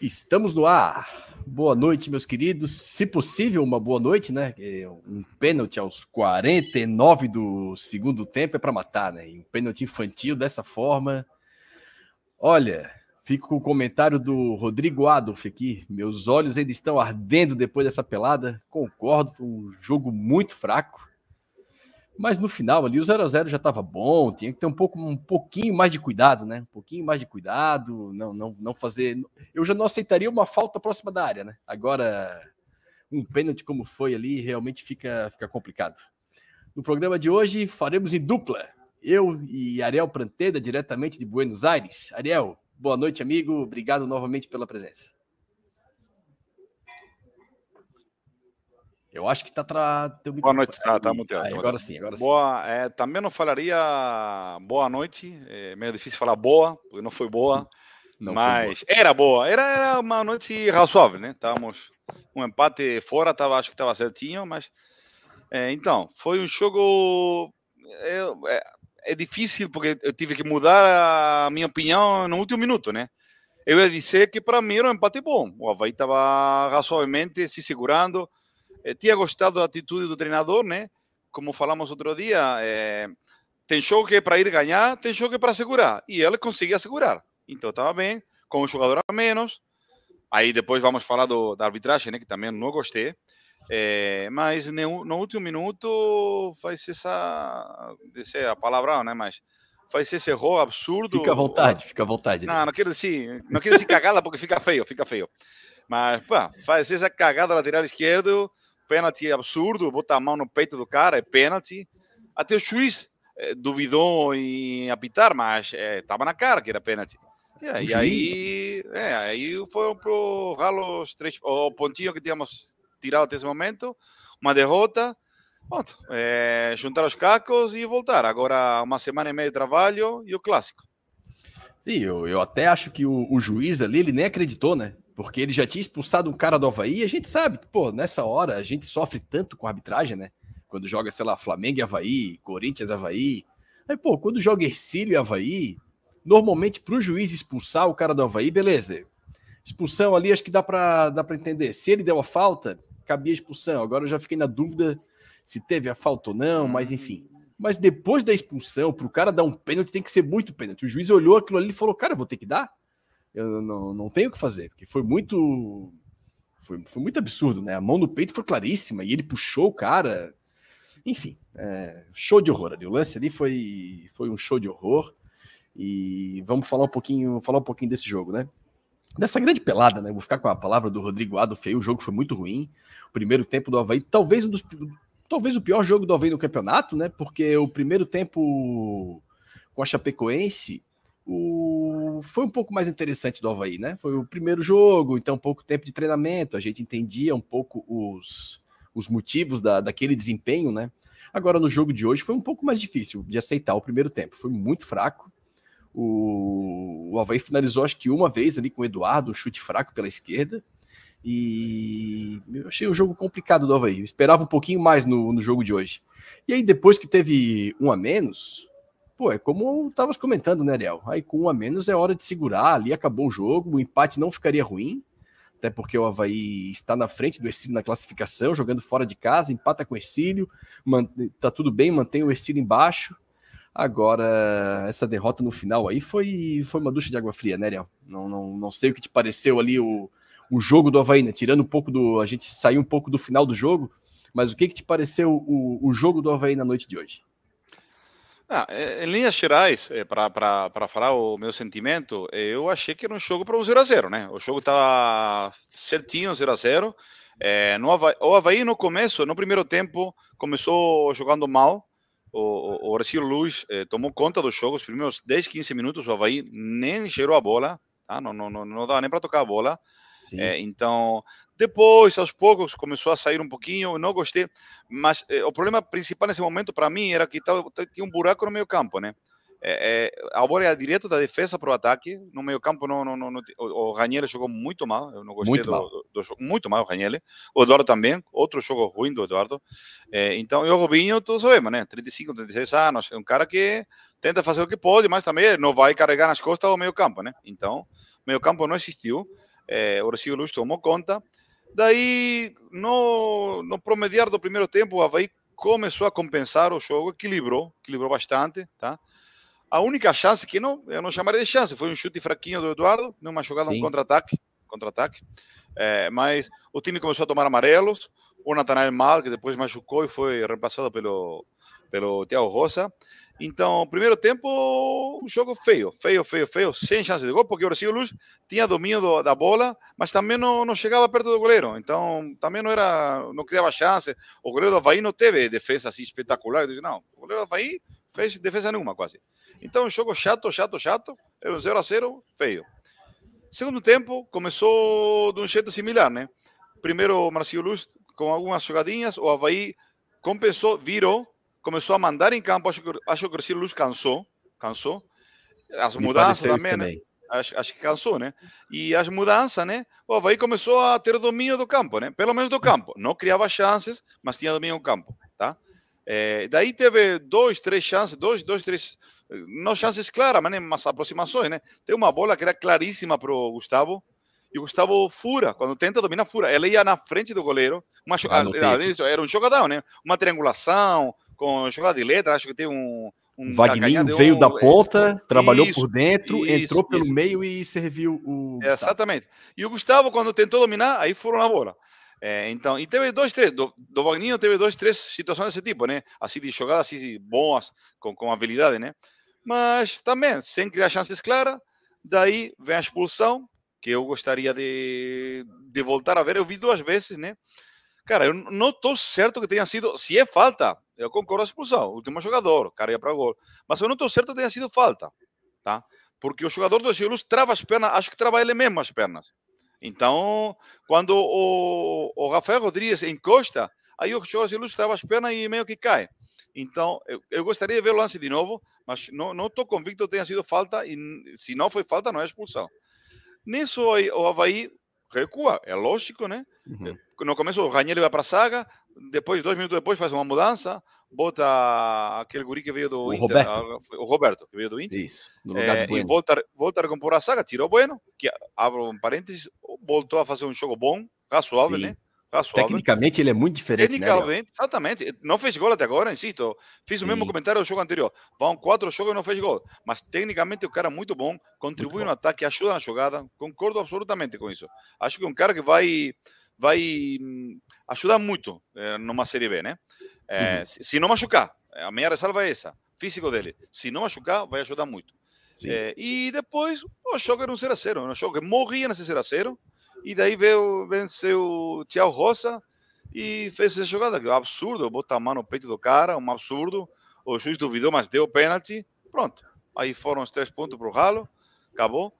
Estamos no ar. Boa noite, meus queridos. Se possível, uma boa noite, né? Um pênalti aos 49 do segundo tempo é para matar, né? Um pênalti infantil dessa forma. Olha, fico com o comentário do Rodrigo Adolf aqui. Meus olhos ainda estão ardendo depois dessa pelada. Concordo, foi um jogo muito fraco. Mas no final ali o 0 a 0 já estava bom, tinha que ter um pouco um pouquinho mais de cuidado, né? Um pouquinho mais de cuidado, não não não fazer. Eu já não aceitaria uma falta próxima da área, né? Agora um pênalti como foi ali realmente fica fica complicado. No programa de hoje faremos em dupla. Eu e Ariel Pranteda diretamente de Buenos Aires. Ariel, boa noite, amigo. Obrigado novamente pela presença. Eu acho que está tra... Boa noite, tá, tá muito ah, Agora sim, agora boa, sim. É, também não falaria boa noite, é meio difícil falar boa, porque não foi boa, não mas boa. era boa, era, era, uma noite razoável, né? Estávamos um empate fora, tava, acho que estava certinho, mas é, então, foi um jogo é, é, é, difícil porque eu tive que mudar a minha opinião no último minuto, né? Eu ia dizer que para mim era um empate bom, o Havaí estava razoavelmente se segurando, eh, tinha gostado da atitude do treinador, né? Como falamos outro dia, é, tem jogo que é para ir ganhar, tem jogo que é para segurar. E ele conseguia segurar. Então estava bem, com um jogador a menos. Aí depois vamos falar do, da arbitragem, né? Que também não gostei. É, mas no, no, último minuto faz essa. Dizer a palavra, né? Mas faz esse erro absurdo. Fica à vontade, fica à vontade. Né? Não, não quero dizer, não quero dizer cagada porque fica feio, fica feio. Mas, faz essa cagada lateral esquerdo pênalti absurdo, botar a mão no peito do cara, é pênalti. Até o juiz é, duvidou em apitar, mas estava é, na cara que era pênalti. É, e aí, é, aí foi pro ralo os três, o pontinho que tínhamos tirado até esse momento, uma derrota, pronto, é, juntar os cacos e voltar. Agora uma semana e meia de trabalho e o clássico. Sim, eu, eu até acho que o, o juiz ali, ele nem acreditou, né? Porque ele já tinha expulsado um cara do Havaí e a gente sabe que, pô, nessa hora a gente sofre tanto com a arbitragem, né? Quando joga, sei lá, Flamengo e Havaí, Corinthians e Havaí. Aí, pô, quando joga Ercílio e Havaí, normalmente pro juiz expulsar o cara do Havaí, beleza. Expulsão ali, acho que dá pra, dá entender. Se ele deu a falta, cabia expulsão. Agora eu já fiquei na dúvida se teve a falta ou não, mas enfim. Mas depois da expulsão, pro cara dar um pênalti, tem que ser muito pênalti. O juiz olhou aquilo ali e falou: Cara, vou ter que dar? Eu não, não tenho o que fazer, porque foi muito. Foi, foi muito absurdo, né? A mão no peito foi claríssima e ele puxou o cara. Enfim, é, show de horror ali. O lance ali foi, foi um show de horror. E vamos falar um pouquinho, falar um pouquinho desse jogo, né? Dessa grande pelada, né? Vou ficar com a palavra do Rodrigo Ado feio. O jogo foi muito ruim. O primeiro tempo do Havaí, talvez um dos, talvez o pior jogo do Havaí no campeonato, né? Porque o primeiro tempo com a Chapecoense o... foi um pouco mais interessante do Havaí, né? Foi o primeiro jogo, então pouco tempo de treinamento, a gente entendia um pouco os, os motivos da, daquele desempenho, né? Agora, no jogo de hoje, foi um pouco mais difícil de aceitar o primeiro tempo, foi muito fraco. O, o Havaí finalizou, acho que uma vez ali com o Eduardo, um chute fraco pela esquerda. E eu achei o jogo complicado do Havaí. Eu esperava um pouquinho mais no, no jogo de hoje. E aí, depois que teve um a menos, Pô, é como estávamos comentando, né, Ariel? Aí com um a menos é hora de segurar, ali acabou o jogo, o empate não ficaria ruim, até porque o Havaí está na frente do Ercílio na classificação, jogando fora de casa, empata com o Ercílio, tá tudo bem, mantém o Ercílio embaixo. Agora, essa derrota no final aí foi, foi uma ducha de água fria, né, Ariel? Não, não, não sei o que te pareceu ali o, o jogo do Havaí, né? Tirando um pouco do. A gente saiu um pouco do final do jogo, mas o que, que te pareceu o, o jogo do Havaí na noite de hoje? Ah, em linhas gerais, eh, para falar o meu sentimento, eu achei que era um jogo para o 0x0, né? O jogo estava certinho, 0x0. É, o Havaí, no começo, no primeiro tempo, começou jogando mal. O, o, o Luiz eh, tomou conta do jogo. Os primeiros 10, 15 minutos, o Havaí nem cheirou a bola, tá? não, não, não, não dava nem para tocar a bola. É, então, depois, aos poucos, começou a sair um pouquinho. Não gostei, mas é, o problema principal nesse momento para mim era que tava, tinha um buraco no meio campo, né? É, a bola era direto da defesa para o ataque. No meio campo, não, não, não, o, o Raniel jogou muito mal. Eu não gostei muito do, mal. Do, do, jogo. Muito mal o Raniel. O Eduardo também. Outro jogo ruim do Eduardo. É, então, e o Robinho, todos sabemos, né? 35, 36 anos. É um cara que tenta fazer o que pode, mas também não vai carregar nas costas o meio campo, né? Então, meio campo não existiu. É, o Recife Luz tomou conta. Daí, no, no promediar do primeiro tempo, o Havaí começou a compensar o jogo, equilibrou, equilibrou bastante, tá? A única chance que não, eu não chamaria de chance, foi um chute fraquinho do Eduardo, numa jogada, Sim. um contra-ataque, contra-ataque. É, mas o time começou a tomar amarelos, o Natanael Mal, que depois machucou e foi reemplaçado pelo, pelo Thiago Rosa. Então, primeiro tempo, um jogo feio, feio, feio, feio, sem chance de gol, porque o Brasil Luz tinha domínio do, da bola, mas também não, não chegava perto do goleiro. Então, também não era, não criava chance. O goleiro do Havaí não teve defesa assim espetacular. Não, o goleiro do Havaí fez defesa nenhuma quase. Então, um jogo chato, chato, chato, era um 0 a 0 feio. Segundo tempo, começou de um jeito similar, né? Primeiro, o Marcio Luz com algumas jogadinhas, o Havaí compensou, virou, começou a mandar em campo. Acho que, acho que o Luz cansou, cansou. As Me mudanças também, também, né? Acho, acho, que cansou, né? E as mudanças, né? O Havaí começou a ter domínio do campo, né? Pelo menos do campo. Não criava chances, mas tinha domínio do campo, tá? É, daí teve dois, três chances, dois, dois, três, não chances claras, mas, né, mas aproximações, né? Tem uma bola que era claríssima para o Gustavo, e o Gustavo fura, quando tenta dominar, fura. Ela ia na frente do goleiro, uma ah, era um jogadão, né? Uma triangulação, com jogada de letra, acho que tem um. um Wagninho veio um, da ponta, é, trabalhou isso, por dentro, isso, entrou pelo isso. meio e serviu o. Gustavo. Exatamente. E o Gustavo, quando tentou dominar, aí furou na bola. É, então, e teve dois, três, do, do Wagninho teve dois, três situações desse tipo, né? Assim, de jogadas assim, boas, com, com habilidade, né? Mas também, sem criar chances claras, daí vem a expulsão, que eu gostaria de, de voltar a ver. Eu vi duas vezes, né? Cara, eu não estou certo que tenha sido. Se é falta, eu concordo a expulsão. Último jogador, cara ia para gol. Mas eu não estou certo que tenha sido falta, tá? Porque o jogador do Silus trava as pernas, acho que trava ele mesmo as pernas. Então, quando o, o Rafael Rodrigues encosta, aí o jogador do trava as pernas e meio que cai. Então, eu, eu, gostaria de ver o lance de novo, mas não estou convicto que tenha sido falta. E se não foi falta, não é expulsão. Nisso o Havaí recua, é lógico, né? Uhum. No começo o Ranieri vai para a saga, depois, dois minutos depois, faz uma mudança, bota aquele guri que veio do o Inter, Roberto. o Roberto, que veio do Inter. Isso, no é, bueno. E volta, volta a recompor a saga, tirou Bueno, que, abro um parênteses, voltou a fazer um jogo bom, razoável, Sim. né? Tecnicamente ele é muito diferente, né, Tecnicamente, né, exatamente. Não fez gol até agora, insisto. Fiz Sim. o mesmo comentário do jogo anterior. Vão quatro jogos e não fez gol. Mas tecnicamente o cara é muito bom, contribui muito no bom. ataque, ajuda na jogada. Concordo absolutamente com isso. Acho que é um cara que vai vai hum, ajudar muito é, numa Série B, né? É, uhum. se, se, não machucar, a minha ressalva é essa, físico dele. Se não machucar, vai ajudar muito. É, e depois, o jogo era um 0x0. O jogo morria nesse 0x0 e daí veio, venceu o Thiago Rosa e fez essa jogada, que é um absurdo, botar a mão no peito do cara, um absurdo. O juiz duvidou, mas deu pênalti. Pronto. Aí foram os três pontos para o ralo, acabou.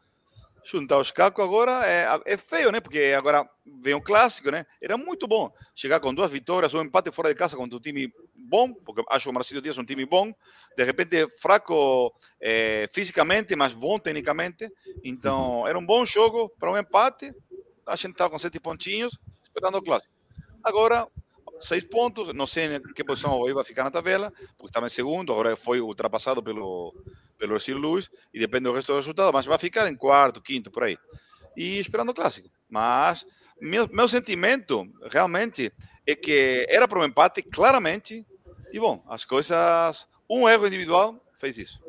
Juntar os cacos agora é, é feio, né? Porque agora vem um clássico, né? Era muito bom chegar com duas vitórias, um empate fora de casa contra um time bom, porque acho o Marcelo Dias é um time bom, de repente fraco é, fisicamente, mas bom tecnicamente. Então, era um bom jogo para um empate a gente estava com sete pontinhos, esperando o clássico. Agora, seis pontos, não sei em que posição o vai ficar na tabela, porque estava em segundo, agora foi ultrapassado pelo, pelo Ercílio Luz, e depende do resto do resultado, mas vai ficar em quarto, quinto, por aí. E esperando o clássico. Mas meu, meu sentimento, realmente, é que era para um empate, claramente, e bom, as coisas, um erro individual fez isso.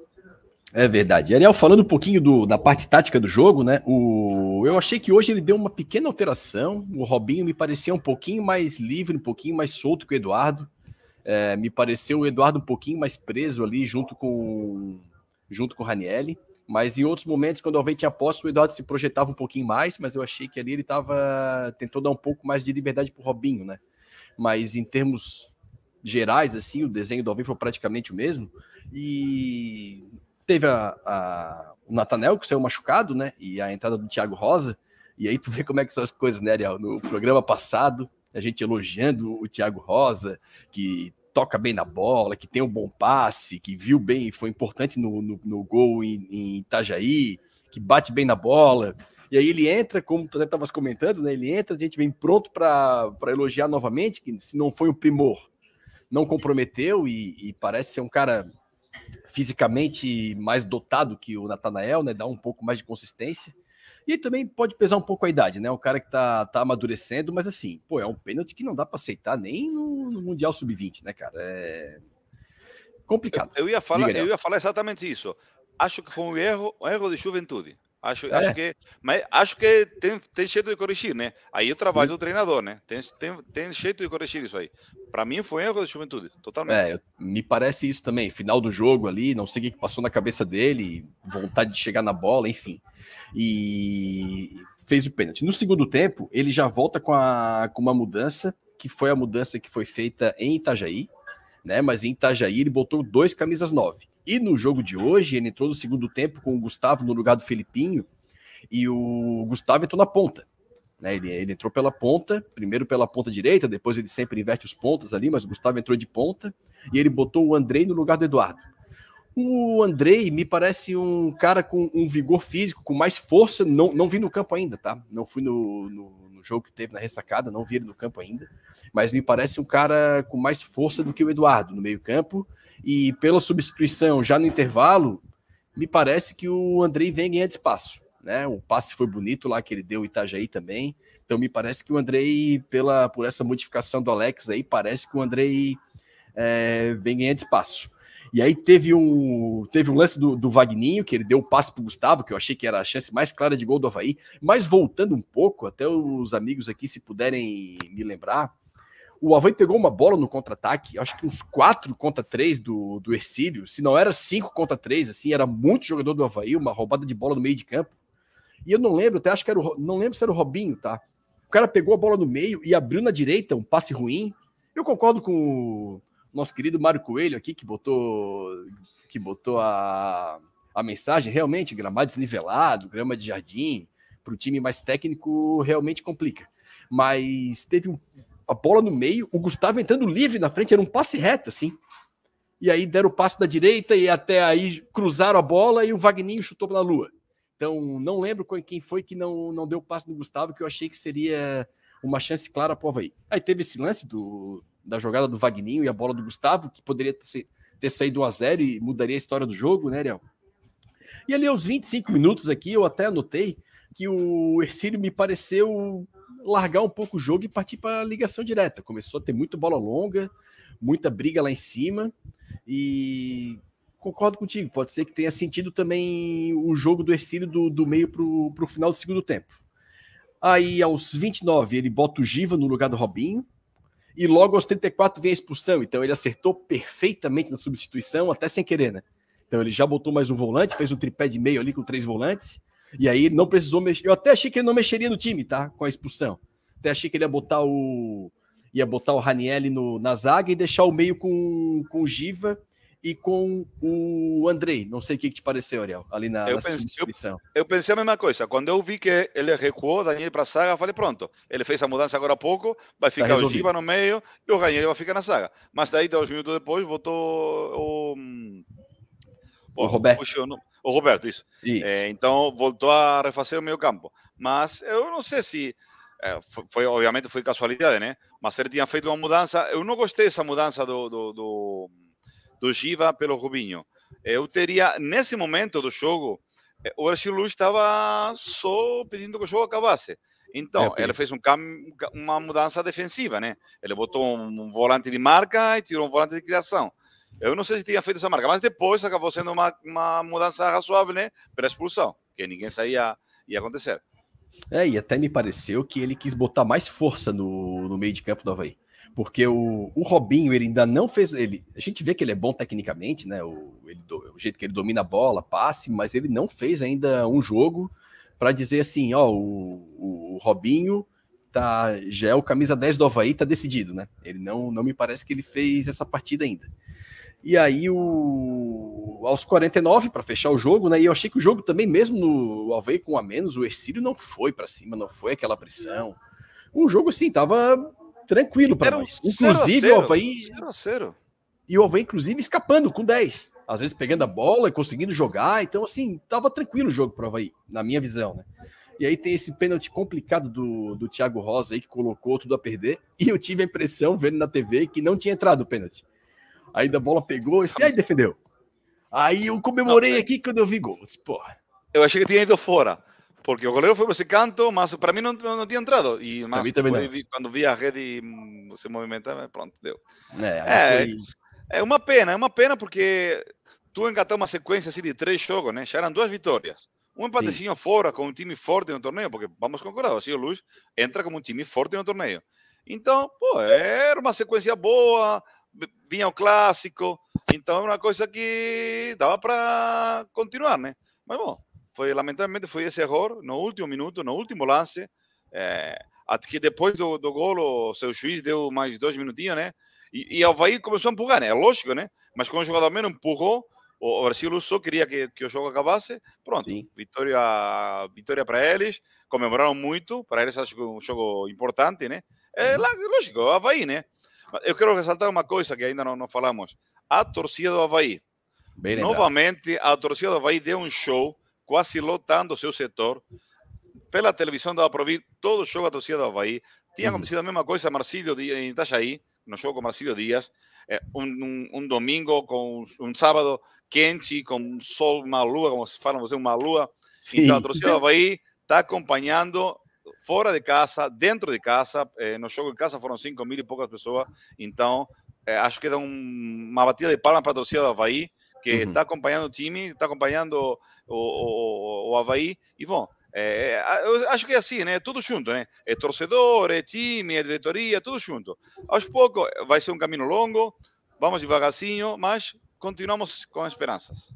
É verdade. Ariel, falando um pouquinho do, da parte tática do jogo, né? O, eu achei que hoje ele deu uma pequena alteração. O Robinho me parecia um pouquinho mais livre, um pouquinho mais solto que o Eduardo. É, me pareceu o Eduardo um pouquinho mais preso ali junto com junto com o Ranielli. Mas em outros momentos, quando o Alvei tinha posse, o Eduardo se projetava um pouquinho mais, mas eu achei que ali ele estava tentou dar um pouco mais de liberdade para o Robinho, né? Mas em termos gerais, assim, o desenho do Alvei foi praticamente o mesmo. E Teve a, a, o Natanel, que saiu machucado, né? E a entrada do Thiago Rosa. E aí tu vê como é que são as coisas, né, Ariel? No programa passado, a gente elogiando o Thiago Rosa, que toca bem na bola, que tem um bom passe, que viu bem, foi importante no, no, no gol em, em, Itajaí, que bate bem na bola. E aí ele entra, como tu estavas comentando, né? Ele entra, a gente vem pronto para elogiar novamente, que se não foi um primor, não comprometeu e, e parece ser um cara fisicamente mais dotado que o Natanael, né? Dá um pouco mais de consistência. E também pode pesar um pouco a idade, né? O cara que tá, tá amadurecendo, mas assim, pô, é um pênalti que não dá para aceitar nem no, no Mundial Sub-20, né, cara? É complicado. Eu, eu, ia falar, eu ia falar exatamente isso. Acho que foi um erro, um erro de juventude. Acho, é. acho que, mas acho que tem, tem jeito de corrigir, né? Aí o trabalho Sim. do treinador, né? Tem, tem, tem jeito de corrigir isso aí. Para mim foi um erro de juventude, totalmente. É, me parece isso também. Final do jogo ali, não sei o que passou na cabeça dele, vontade de chegar na bola, enfim. E fez o pênalti. No segundo tempo, ele já volta com, a, com uma mudança, que foi a mudança que foi feita em Itajaí, né? Mas em Itajaí ele botou dois camisas nove. E no jogo de hoje, ele entrou no segundo tempo com o Gustavo no lugar do Felipinho, e o Gustavo entrou na ponta. Né? Ele, ele entrou pela ponta, primeiro pela ponta direita, depois ele sempre inverte os pontos ali, mas o Gustavo entrou de ponta, e ele botou o Andrei no lugar do Eduardo. O Andrei me parece um cara com um vigor físico, com mais força. Não, não vi no campo ainda, tá? Não fui no, no, no, jogo que teve na ressacada, não vi ele no campo ainda. Mas me parece um cara com mais força do que o Eduardo no meio-campo e pela substituição já no intervalo, me parece que o Andrei vem ganhando espaço. Né? O passe foi bonito lá que ele deu o Itajaí também. Então me parece que o Andrei, pela, por essa modificação do Alex aí, parece que o Andrei é, vem ganhando espaço. E aí teve um, teve um lance do, do Vagninho, que ele deu o passe para o Gustavo, que eu achei que era a chance mais clara de gol do Havaí. Mas voltando um pouco, até os amigos aqui, se puderem me lembrar, o Havaí pegou uma bola no contra-ataque, acho que uns 4 contra 3 do, do Ercílio, se não era 5 contra 3, assim, era muito jogador do Havaí, uma roubada de bola no meio de campo. E eu não lembro, até acho que era o, não lembro se era o Robinho, tá? O cara pegou a bola no meio e abriu na direita, um passe ruim. Eu concordo com o nosso querido Mário Coelho aqui, que botou que botou a, a mensagem, realmente, gramado desnivelado, grama de jardim, para o time mais técnico, realmente complica. Mas teve um, a bola no meio, o Gustavo entrando livre na frente, era um passe reto, assim. E aí deram o passe da direita e até aí cruzaram a bola e o Vagninho chutou na lua. Então, não lembro quem foi que não, não deu o passe no Gustavo, que eu achei que seria uma chance clara para o Havaí. Aí teve esse lance do, da jogada do Vagninho e a bola do Gustavo, que poderia ter, ter saído 1 a 0 e mudaria a história do jogo, né, Ariel? E ali aos 25 minutos aqui, eu até anotei que o Ercílio me pareceu largar um pouco o jogo e partir para a ligação direta. Começou a ter muita bola longa, muita briga lá em cima e concordo contigo. Pode ser que tenha sentido também o jogo do Ercílio do, do meio para o final do segundo tempo. Aí, aos 29, ele bota o Giva no lugar do Robinho. E logo aos 34 vem a expulsão. Então, ele acertou perfeitamente na substituição, até sem querer, né? Então, ele já botou mais um volante, fez um tripé de meio ali com três volantes. E aí não precisou mexer. Eu até achei que ele não mexeria no time, tá? Com a expulsão. Até achei que ele ia botar o. ia botar o Ranielli no, na zaga e deixar o meio com, com o Giva e com o Andrei. Não sei o que, te pareceu, Ariel, ali na, eu na eu, eu, pensei a mesma coisa. Quando eu vi que ele recuou, Daniel para a zaga, falei, pronto, ele fez a mudança agora há pouco, vai tá ficar tá o Giva no meio e o Ranielli vai ficar na zaga. Mas daí, dois minutos depois, botou o... O, o Roberto o Roberto, isso. isso. É, então voltou a refazer o meio campo. Mas eu não sei se é, foi, obviamente foi casualidade, né? Mas ele tinha feito uma mudança. Eu não gostei dessa mudança do, do, do, do Giva pelo Rubinho. Eu teria, nesse momento do jogo, é, o Ercilu estava só pedindo que o jogo acabasse. Então, é, ele fez um uma mudança defensiva, né? Ele botou um volante de marca e tirou um volante de criação. Eu não sei se tinha feito essa marca, mas depois acabou sendo uma, uma mudança razoável, né? Pela expulsão, que ninguém sabia ia acontecer. É, e até me pareceu que ele quis botar mais força no, no meio de campo do Havaí. Porque o, o Robinho, ele ainda não fez. Ele, a gente vê que ele é bom tecnicamente, né? O, ele, o jeito que ele domina a bola, passe, mas ele não fez ainda um jogo para dizer assim: ó, o, o Robinho tá, já é o camisa 10 do Havaí, tá decidido, né? Ele não, não me parece que ele fez essa partida ainda. E aí, o, aos 49, para fechar o jogo, né? E eu achei que o jogo também, mesmo no Havaí com a menos, o Ercílio não foi para cima, não foi aquela pressão. O jogo, assim, tava tranquilo para nós. Inclusive, o Havaí. Zero zero. E o Havaí, inclusive, escapando com 10. Às vezes pegando a bola e conseguindo jogar. Então, assim, tava tranquilo o jogo para o Havaí, na minha visão, né? E aí tem esse pênalti complicado do, do Thiago Rosa aí, que colocou tudo a perder. E eu tive a impressão, vendo na TV, que não tinha entrado o pênalti. Aí a bola pegou e aí defendeu. Aí eu comemorei aqui quando eu vi gol. Porra. Eu achei que tinha ido fora. porque o goleiro foi para esse canto, mas para mim não, não, tinha entrado. E mas depois, vi, quando vi a rede se movimentar, pronto, deu. É, é, foi... é, uma pena, é uma pena porque tu engatou uma sequência assim de três jogos, né? Já eram duas vitórias. Um empatezinho Sim. fora com um time forte no torneio, porque vamos concordar, o Silvio Luz entra como um time forte no torneio. Então, pô, era uma sequência boa, vinha o clássico, então é uma coisa que dava para continuar, né? Mas bom, foi lamentavelmente foi esse erro no último minuto, no último lance, é, até que depois do, do gol o seu juiz deu mais dois minutinhos, né? E, e o Havaí começou a empurrar, né? É lógico, né? Mas quando o jogador menos empurrou, o Brasil só queria que, que o jogo acabasse. Pronto, Sim. vitória, vitória para eles. Comemoraram muito. Para eles, acho que é um jogo importante, né? É lógico, o Havaí, né? Eu quero ressaltar uma coisa que ainda não, não falamos. A torcida do Havaí. Bem Novamente, a torcida do Havaí deu um show, quase lotando seu setor. Pela televisão dava para ouvir todo jogo da torcida do Havaí. Tinha uhum. acontecido a mesma coisa Marcílio, em Itajaí, no jogo com Marcílio Dias. É, um, um, um, domingo com um sábado quente, com sol, uma lua, como se fala, uma lua. Sim. Então, a torcida do Havaí está acompanhando fora de casa, dentro de casa. Eh, no jogo de casa foram 5 mil e poucas pessoas. Então, eh, acho que dá um, uma batida de palmas para a torcida do Havaí, que está uhum. acompanhando o time, está acompanhando o, o, o Havaí. E, bom, é, eu acho que é assim, né? Tudo junto, né? É torcedor, é time, é diretoria, tudo junto. Aos poucos vai ser um caminho longo, vamos devagarzinho, mas continuamos com esperanças.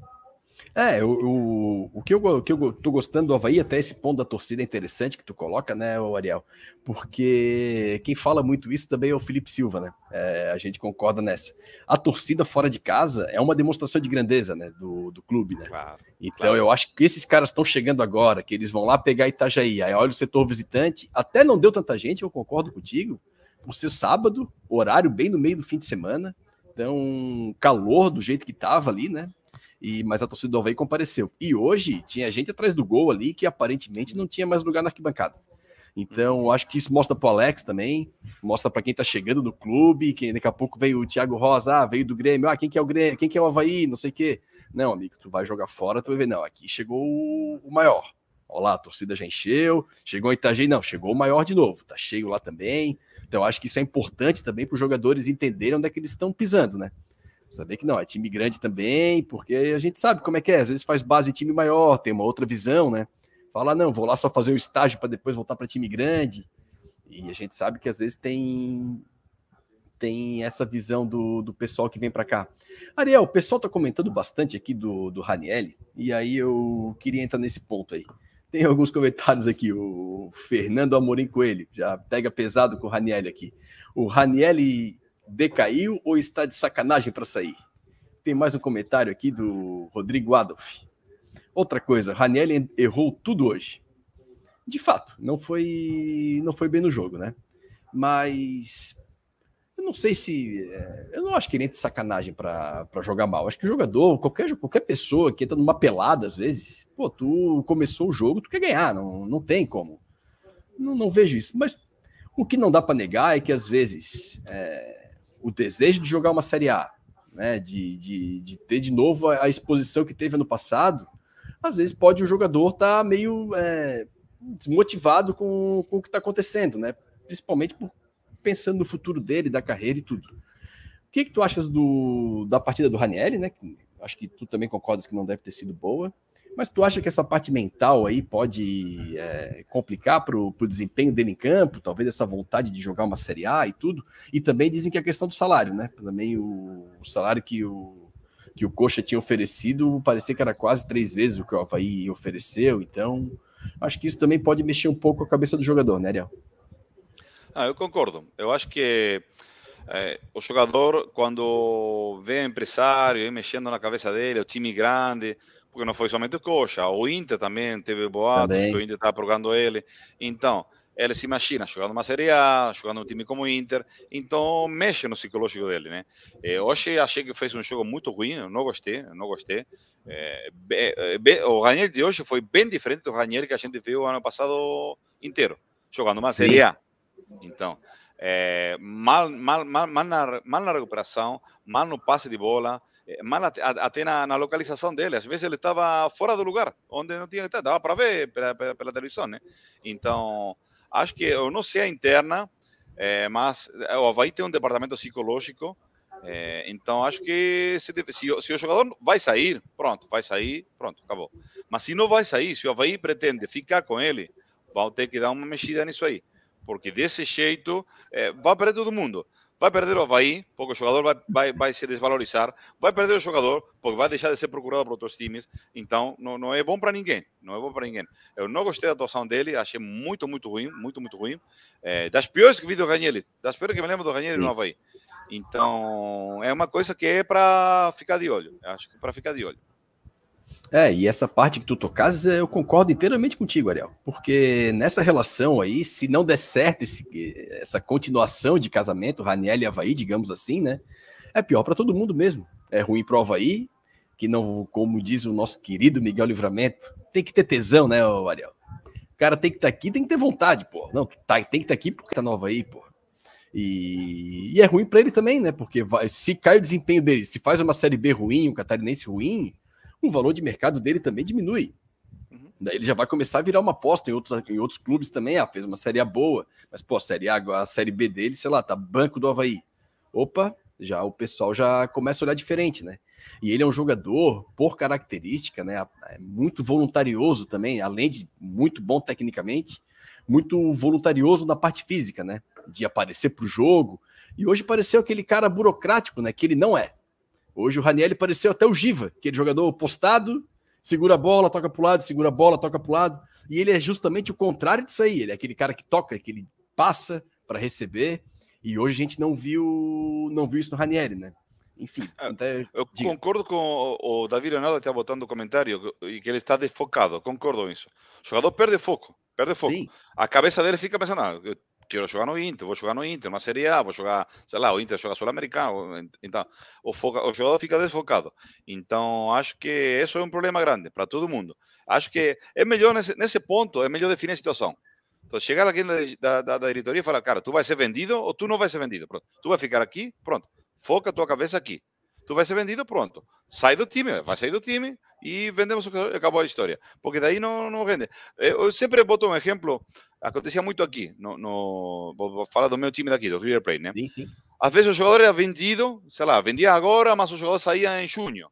É, o, o, o, que eu, o que eu tô gostando do Havaí, até esse ponto da torcida é interessante que tu coloca, né, Ariel? Porque quem fala muito isso também é o Felipe Silva, né? É, a gente concorda nessa. A torcida fora de casa é uma demonstração de grandeza, né, do, do clube, né? Claro, então claro. eu acho que esses caras estão chegando agora, que eles vão lá pegar Itajaí, aí olha o setor visitante, até não deu tanta gente, eu concordo contigo, por ser sábado, horário bem no meio do fim de semana, então calor do jeito que tava ali, né? E, mas a torcida do Havaí compareceu. E hoje tinha gente atrás do gol ali que aparentemente não tinha mais lugar na arquibancada. Então, uhum. acho que isso mostra para o Alex também, mostra para quem está chegando no clube, que daqui a pouco veio o Thiago Rosa, ah, veio do Grêmio, ah, quem que é o Grêmio, quem que é o Havaí, não sei o quê. Não, amigo, tu vai jogar fora, tu vai ver, não, aqui chegou o maior. Olha lá, a torcida já encheu, chegou em Itajaí, não, chegou o maior de novo, tá cheio lá também. Então, acho que isso é importante também para os jogadores entenderem onde é que eles estão pisando, né? Saber que não, é time grande também, porque a gente sabe como é que é. Às vezes faz base em time maior, tem uma outra visão, né? Fala, não, vou lá só fazer o estágio para depois voltar para time grande. E a gente sabe que às vezes tem tem essa visão do, do pessoal que vem para cá. Ariel, o pessoal tá comentando bastante aqui do, do Ranielli, e aí eu queria entrar nesse ponto aí. Tem alguns comentários aqui, o Fernando Amorim Coelho, já pega pesado com o Ranielli aqui. O Ranielli decaiu ou está de sacanagem para sair? Tem mais um comentário aqui do Rodrigo Adolf. Outra coisa, Raniel errou tudo hoje. De fato, não foi não foi bem no jogo, né? Mas eu não sei se. É, eu não acho que ele entre de sacanagem para jogar mal. Acho que o jogador, qualquer, qualquer pessoa que entra numa pelada, às vezes, pô, tu começou o jogo, tu quer ganhar, não, não tem como. Não, não vejo isso. Mas o que não dá para negar é que, às vezes, é, o desejo de jogar uma Série A, né, de, de, de ter de novo a, exposição que teve ano passado, às vezes pode o jogador estar tá meio é, desmotivado com, com o que está acontecendo, né? Principalmente por, pensando no futuro dele, da carreira e tudo. O que, que tu achas do, da partida do Ranieri, né? Acho que tu também concordas que não deve ter sido boa. Mas tu acha que essa parte mental aí pode é, complicar para o desempenho dele em campo? Talvez essa vontade de jogar uma Série A e tudo? E também dizem que a questão do salário, né? Também o, o salário que o, que o Coxa tinha oferecido parecia que era quase três vezes o que o Havaí ofereceu. Então, acho que isso também pode mexer um pouco a cabeça do jogador, né, Ariel? Ah, eu concordo. Eu acho que é, o jogador, quando vê empresário mexendo na cabeça dele, o time grande, porque não foi somente o Coxa, o Inter também teve boatos, também. o Inter estava procurando ele. Então, ele se imagina jogando uma Série A, jogando um time como o Inter, então mexe no psicológico dele, né? Eh, hoje achei que fez um jogo muito ruim, não gostei, não gostei. É, o Ranieri de hoje foi bem diferente do Ranieri que a gente viu ano passado inteiro, jogando uma Série A. Então, é, mal, mal, mal, mal, na, mal na recuperação, mal no passe de bola, mal até, na, na, localização dele. Às vezes ele estava fora do lugar, onde não tinha que estar, dava para ver pela, pela, pela, televisão, né? Então, acho que eu não sei a interna, é, mas o Havaí tem um departamento psicológico, é, então acho que se, se, se, o jogador vai sair, pronto, vai sair, pronto, acabou. Mas se não vai sair, se o Havaí pretende ficar com ele, vão ter que dar uma mexida nisso aí. Porque desse jeito é, vai perder todo mundo. Vai perder o Havaí, porque o jogador vai, vai, vai se desvalorizar. Vai perder o jogador, porque vai deixar de ser procurado por outros times. Então, não, não é bom para ninguém. Não é bom para ninguém. Eu não gostei da atuação dele, achei muito, muito ruim. Muito, muito ruim. É, das piores que vi do Ranieri. Das piores que me lembro do Ranieri no Havaí. Então, é uma coisa que é para ficar de olho. Acho que para ficar de olho. É, e essa parte que tu tocas, eu concordo inteiramente contigo, Ariel. Porque nessa relação aí, se não der certo esse, essa continuação de casamento, Raniel e Havaí, digamos assim, né? É pior para todo mundo mesmo. É ruim pro Havaí, que não, como diz o nosso querido Miguel Livramento, tem que ter tesão, né, Ariel? O cara tem que estar tá aqui, tem que ter vontade, pô. Não, tá, tem que estar tá aqui porque tá no Havaí, pô. E, e é ruim para ele também, né? Porque vai, se cai o desempenho dele, se faz uma série B ruim, um catarinense ruim, o valor de mercado dele também diminui. Uhum. Daí ele já vai começar a virar uma aposta em outros, em outros clubes também. Ah, fez uma série A boa, mas pô, a série A, a série B dele, sei lá, tá banco do Havaí. Opa, já o pessoal já começa a olhar diferente, né? E ele é um jogador, por característica, né? É muito voluntarioso também, além de muito bom tecnicamente, muito voluntarioso na parte física, né? De aparecer pro jogo. E hoje pareceu aquele cara burocrático, né? Que ele não é. Hoje o Raniel pareceu até o Giva, aquele jogador postado, segura a bola, toca para o lado, segura a bola, toca para o lado. E ele é justamente o contrário disso aí. Ele é aquele cara que toca, que ele passa para receber. E hoje a gente não viu, não viu isso no Raniel, né? Enfim. É, até, eu diga. concordo com o, o Davi Leonardo está botando comentário e que ele está desfocado. Concordo com isso. O jogador perde foco, perde foco. Sim. A cabeça dele fica pensando, ah, quero jogar no Inter, vou jogar no Inter, uma Série A, vou jogar, sei lá, o Inter joga Sul-Americano, então o, foca, o jogador fica desfocado. Então acho que isso é um problema grande para todo mundo. Acho que é melhor nesse, nesse ponto, é melhor definir a situação. Então chegar alguém da, da, da diretoria e falar, cara, tu vai ser vendido ou tu não vai ser vendido. Pronto. Tu vai ficar aqui, pronto. Foca tua cabeça aqui. Tu vai ser vendido, pronto. Sai do time, vai sair do time e vendemos o que acabou a história. Porque daí não, não rende. Eu sempre boto um exemplo acontecia muito aqui, no, no, vou falar do meu time daqui, do River Plate, né? Sim, sim. Às vezes o jogador era vendido, sei lá, vendia agora, mas o jogador saía em junho.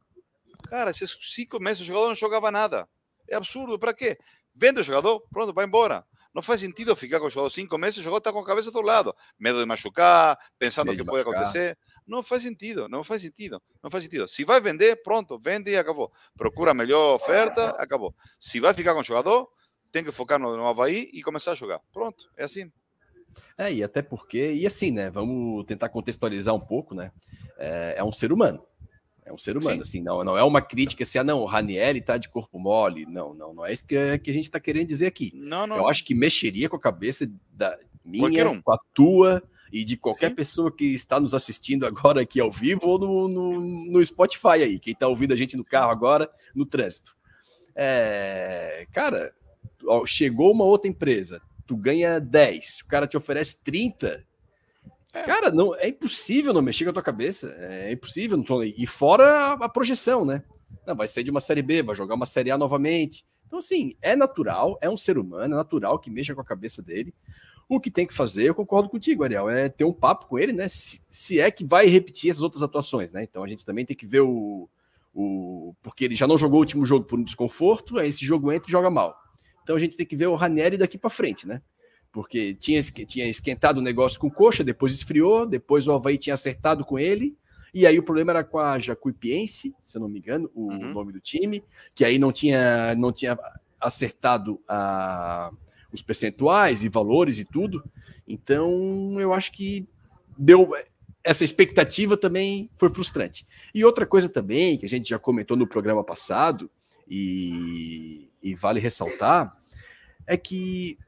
Cara, esses cinco meses o jogador não jogava nada. É absurdo, para quê? Vende o jogador, pronto, vai embora. Não faz sentido ficar com o jogador cinco meses, o jogador está com a cabeça do lado. Medo de machucar, pensando o que pode acontecer. Não faz sentido, não faz sentido, não faz sentido. Se vai vender, pronto, vende e acabou. Procura a melhor oferta, acabou. Se vai ficar com o jogador, tem que focar no, no Havaí e começar a jogar. Pronto, é assim. É, e até porque, e assim, né? Vamos tentar contextualizar um pouco, né? É, é um ser humano. É um ser humano, Sim. assim, não, não é uma crítica assim, ah, não, o Raniel tá de corpo mole. Não, não, não é isso que, que a gente tá querendo dizer aqui. Não, não. Eu acho que mexeria com a cabeça da minha, um. com a tua e de qualquer Sim. pessoa que está nos assistindo agora aqui ao vivo ou no, no, no Spotify aí, quem tá ouvindo a gente no carro agora, no trânsito. É, cara, chegou uma outra empresa, tu ganha 10, o cara te oferece 30. É. Cara, não é impossível não mexer com a tua cabeça. É impossível. Não tô, e fora a, a projeção, né? Não, vai sair de uma série B, vai jogar uma série A novamente. Então, assim, é natural, é um ser humano, é natural que mexa com a cabeça dele. O que tem que fazer, eu concordo contigo, Ariel, é ter um papo com ele, né? Se, se é que vai repetir essas outras atuações, né? Então a gente também tem que ver o, o. Porque ele já não jogou o último jogo por um desconforto, aí esse jogo entra e joga mal. Então a gente tem que ver o Ranieri daqui para frente, né? Porque tinha, tinha esquentado o negócio com Coxa, depois esfriou, depois o Havaí tinha acertado com ele, e aí o problema era com a Jacuipiense, se eu não me engano, o uhum. nome do time, que aí não tinha, não tinha acertado a, os percentuais e valores e tudo. Então eu acho que deu essa expectativa também foi frustrante. E outra coisa também que a gente já comentou no programa passado e, e vale ressaltar é que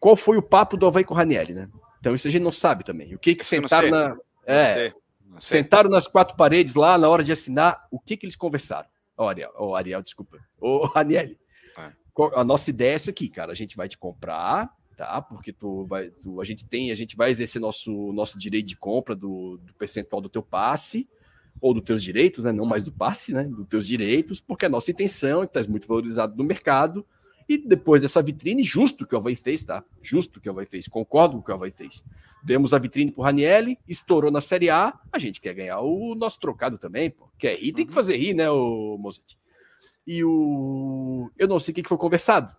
qual foi o papo do Havaí com o Ranieri, né? Então isso a gente não sabe também. O que que sentaram na é, sentaram nas quatro paredes lá na hora de assinar, o que que eles conversaram? Ó, oh, Ariel, oh, Ariel, desculpa. Ô, oh, Ranieri. É. A nossa ideia é essa aqui, cara. A gente vai te comprar, tá? Porque tu vai, tu, a gente tem, a gente vai exercer nosso nosso direito de compra do, do percentual do teu passe. ou dos teus direitos, né? Não mais do passe, né? Dos teus direitos, porque a nossa intenção é que estás muito valorizado no mercado. E depois dessa vitrine, justo que o Havaí fez, tá? Justo que o Havaí fez, concordo com o que o Havaí fez. Demos a vitrine pro Ranielli, estourou na Série A, a gente quer ganhar o nosso trocado também, pô. Quer rir, tem que uhum. fazer rir, né, o Mozart? E o. Eu não sei o que foi conversado.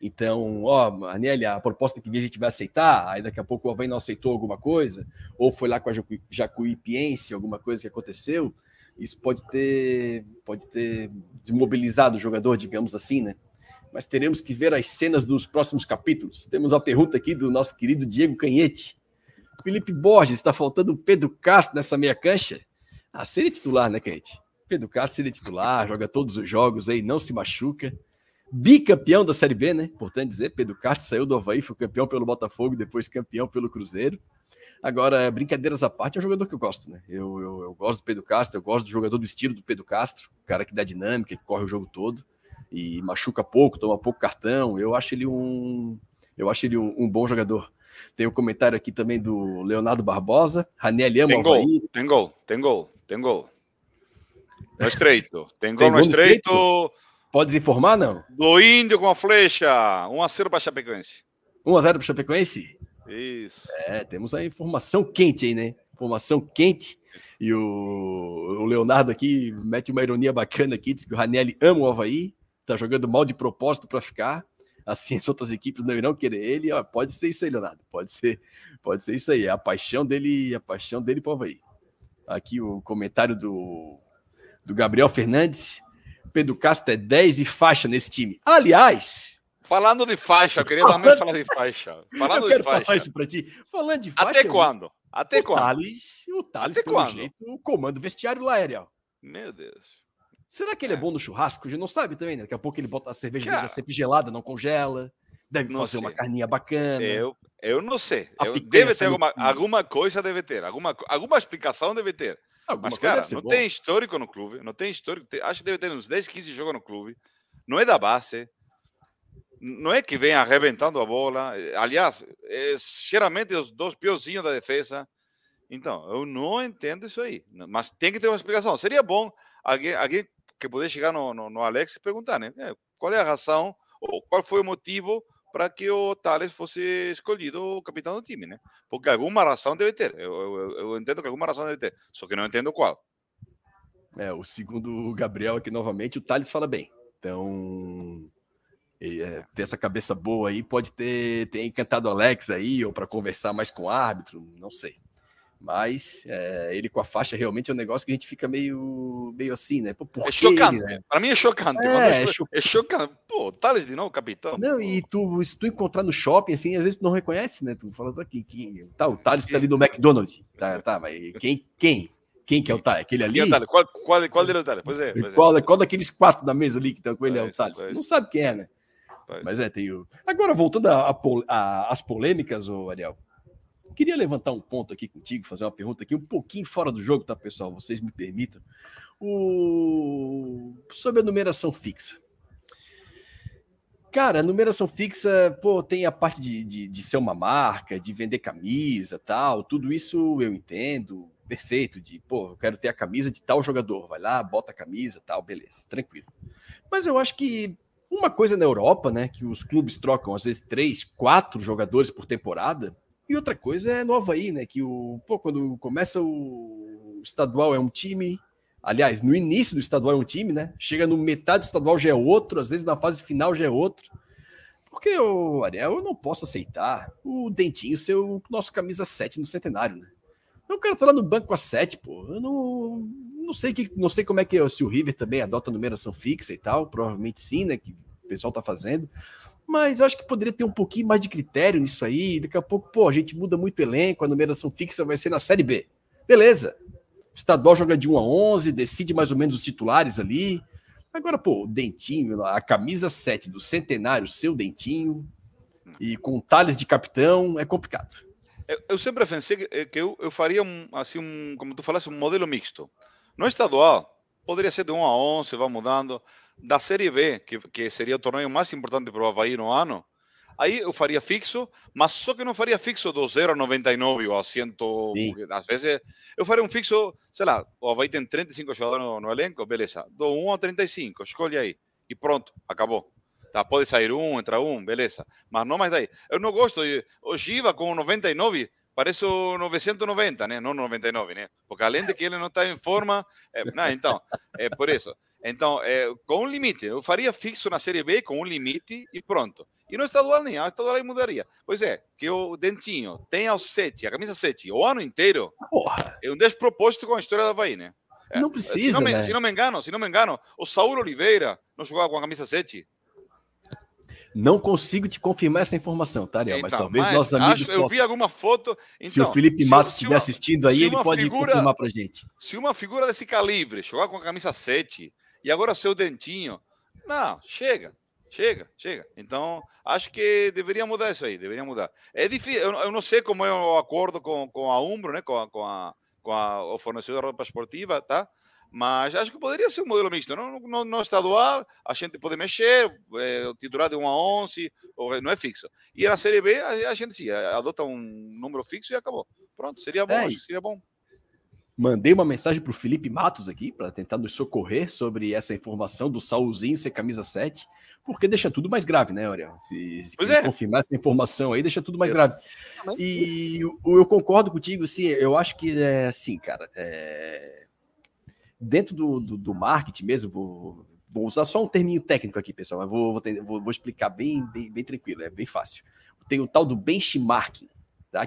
Então, ó, Ranielli, a proposta que a gente vai aceitar, aí daqui a pouco o Havaí não aceitou alguma coisa, ou foi lá com a Jacuipiense, alguma coisa que aconteceu, isso pode ter, pode ter desmobilizado o jogador, digamos assim, né? Mas teremos que ver as cenas dos próximos capítulos. Temos a pergunta aqui do nosso querido Diego Canhete. Felipe Borges, está faltando o Pedro Castro nessa meia cancha? Ah, seria titular, né, Canhete? Pedro Castro seria titular, joga todos os jogos aí, não se machuca. Bicampeão da Série B, né? Importante dizer, Pedro Castro saiu do Havaí, foi campeão pelo Botafogo, depois campeão pelo Cruzeiro. Agora, brincadeiras à parte, é um jogador que eu gosto, né? Eu, eu, eu gosto do Pedro Castro, eu gosto do jogador do estilo do Pedro Castro, cara que dá dinâmica, que corre o jogo todo e machuca pouco, toma pouco cartão. Eu acho ele um, eu acho ele um, um bom jogador. Tem um comentário aqui também do Leonardo Barbosa. Raniel ama tem gol, tem gol, tem gol, tem gol. No estreito. Tem gol, tem no, gol estreito. estreito. Podes informar, não? Do Índio com a flecha. 1x0 para Chapecoense. 1x0 para Chapecoense? Isso. É, temos a informação quente aí, né? Informação quente. E o, o Leonardo aqui mete uma ironia bacana aqui, diz que o Raniel ama o Havaí, tá jogando mal de propósito para ficar. Assim, as outras equipes não irão querer ele. Ó, pode ser isso aí, Leonardo. Pode ser, pode ser isso aí. É a paixão dele, a paixão dele pro Havaí. Aqui o comentário do, do Gabriel Fernandes. Pedro Castro é 10 e faixa nesse time. Aliás, Falando de faixa, eu queria também falar de faixa. Falando eu quero de faixa. passar isso para ti. Falando de faixa. Até quando? Até o quando? Thales, o Thales, Até pelo quando? jeito, o comando vestiário lá, Ariel. Meu Deus. Será que ele é, é bom no churrasco? A gente não sabe também, né? Daqui a pouco ele bota a cerveja Cara, sempre gelada, não congela. Deve fazer sei. uma carninha bacana. Eu, eu não sei. Eu, deve ter alguma, alguma coisa, deve ter. Alguma, alguma explicação deve ter. Alguma Mas, cara, não bom. tem histórico no clube. Não tem histórico. Tem, acho que deve ter uns 10, 15 jogos no clube. Não é da base. Não é que vem arrebentando a bola. Aliás, é, geralmente os dois piorzinhos da defesa. Então, eu não entendo isso aí. Mas tem que ter uma explicação. Seria bom alguém, alguém que poder chegar no, no, no Alex e perguntar, né? Qual é a razão ou qual foi o motivo para que o Thales fosse escolhido o capitão do time, né? Porque alguma razão deve ter. Eu, eu, eu, entendo que alguma razão deve ter, só que não entendo qual. É, o segundo Gabriel aqui novamente, o Thales fala bem. Então, é, ter essa cabeça boa aí pode ter, ter encantado o Alex aí, ou para conversar mais com o árbitro, não sei. Mas é, ele com a faixa realmente é um negócio que a gente fica meio, meio assim, né? Pô, é chocante. Ele, né? Para mim é chocante. É, é, cho... é chocante. Pô, Thales de novo, capitão. Não, e tu, se tu encontrar no shopping, assim, às vezes tu não reconhece, né? Tu fala aqui, quem, tá, o Thales tá ali no McDonald's. Tá, tá, mas quem? Quem? Quem que é o Thales? Aquele ali? É qual, qual, qual dele é o Thales? Pois é. Pois qual, é. qual daqueles quatro da mesa ali que estão com ele é, é o Thales? Não sabe quem é, né? Mas é, tem o. Agora, voltando às polêmicas, o Ariel. Queria levantar um ponto aqui contigo, fazer uma pergunta aqui um pouquinho fora do jogo, tá, pessoal? Vocês me permitam. O... Sobre a numeração fixa. Cara, a numeração fixa, pô, tem a parte de, de, de, ser uma marca, de vender camisa, tal, tudo isso eu entendo, perfeito, de, pô, eu quero ter a camisa de tal jogador, vai lá, bota a camisa, tal, beleza, tranquilo. Mas eu acho que uma coisa na Europa, né, que os clubes trocam às vezes três, quatro jogadores por temporada, e outra coisa é no Havaí, né? Que o, pô, quando começa o estadual é um time. Aliás, no início do estadual é um time, né? Chega no metade do estadual já é outro, às vezes na fase final já é outro. Porque, o Ariel, eu não posso aceitar o Dentinho ser o nosso camisa 7 no centenário, né? O cara tá lá no banco a 7, pô. Eu não, não sei que, não sei como é que é, se o River também adota numeração fixa e tal. Provavelmente sim, né? Que o pessoal tá fazendo mas eu acho que poderia ter um pouquinho mais de critério nisso aí. Daqui a pouco, pô, a gente muda muito o elenco, a numeração fixa vai ser na Série B. Beleza. O estadual joga de 1 a 11, decide mais ou menos os titulares ali. Agora, pô, o Dentinho, a camisa 7 do Centenário, seu Dentinho, e com talhes de capitão, é complicado. Eu, sempre pensei que, eh, que eu, eu, faria um, assim, um, como tu falaste, um modelo mixto. No estadual, poderia ser de 1 a 11, vai mudando da Série B, que, que seria o torneio mais importante para o Havaí no ano, aí eu faria fixo, mas só que não faria fixo do 0 a 99 ou a 100. Às vezes eu faria um fixo, sei lá, o Havaí tem 35 jogadores no, no elenco, beleza. Do 1 a 35, escolhe aí. E pronto, acabou. Tá, pode sair um, entra um, beleza. Mas não mais daí. Eu não gosto de. O Giva com 99 parece o 990, né? Não 99, né? Porque além de que ele não está em forma. É, não, então, é por isso. Então, é, com um limite. Eu faria fixo na Série B com um limite e pronto. E no estadual nem, a estadual aí mudaria. Pois é, que o Dentinho tenha o 7, a camisa 7, o ano inteiro, Porra. é um despropósito com a história da Havaí, né? É. Não precisa, se não, me, né? se não me engano, se não me engano, o Saúl Oliveira não jogava com a camisa 7. Não consigo te confirmar essa informação, tá, Ariel? Então, mas talvez mas nossos amigos. Acho, eu vi alguma foto. Então, se o Felipe Matos estiver assistindo aí, ele pode figura, confirmar pra gente. Se uma figura desse calibre jogar com a camisa 7 e agora o seu dentinho. Não, chega, chega, chega. Então, acho que deveria mudar isso aí, deveria mudar. É difícil, eu, eu não sei como é o acordo com, com a Umbro, né, com, a, com, a, com a, o fornecedor de roupa esportiva, tá? Mas acho que poderia ser um modelo misto. No, no, no estadual, a gente pode mexer, é, o titular de 1 a 11, ou, não é fixo. E na Série B, a, a gente sim, adota um número fixo e acabou. Pronto, seria bom, é, acho que seria bom. Mandei uma mensagem para o Felipe Matos aqui, para tentar nos socorrer sobre essa informação do Saulzinho ser camisa 7, porque deixa tudo mais grave, né, Oriel? Se, se é. confirmar essa informação aí, deixa tudo mais grave. E eu, eu, concordo contigo, sim, eu acho que é assim, cara. É... Dentro do, do, do, marketing mesmo, vou, vou usar só um terminho técnico aqui, pessoal, mas vou, vou, vou explicar bem, bem, bem tranquilo, é bem fácil. Tem o tal do benchmarking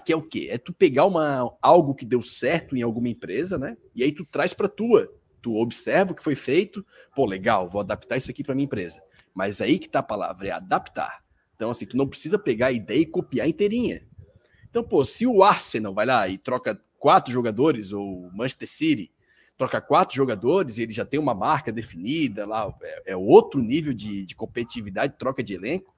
Que é o quê? É tu pegar uma, algo que deu certo em alguma empresa, né? E aí tu traz para tua. Tu observa o que foi feito, pô, legal, vou adaptar isso aqui para minha empresa. Mas aí que tá a palavra, é adaptar. Então, assim, tu não precisa pegar a ideia e copiar inteirinha. Então, pô, se o Arsenal vai lá e troca quatro jogadores, ou Manchester City troca quatro jogadores e ele já tem uma marca definida lá, é, é outro nível de, de competitividade, troca de elenco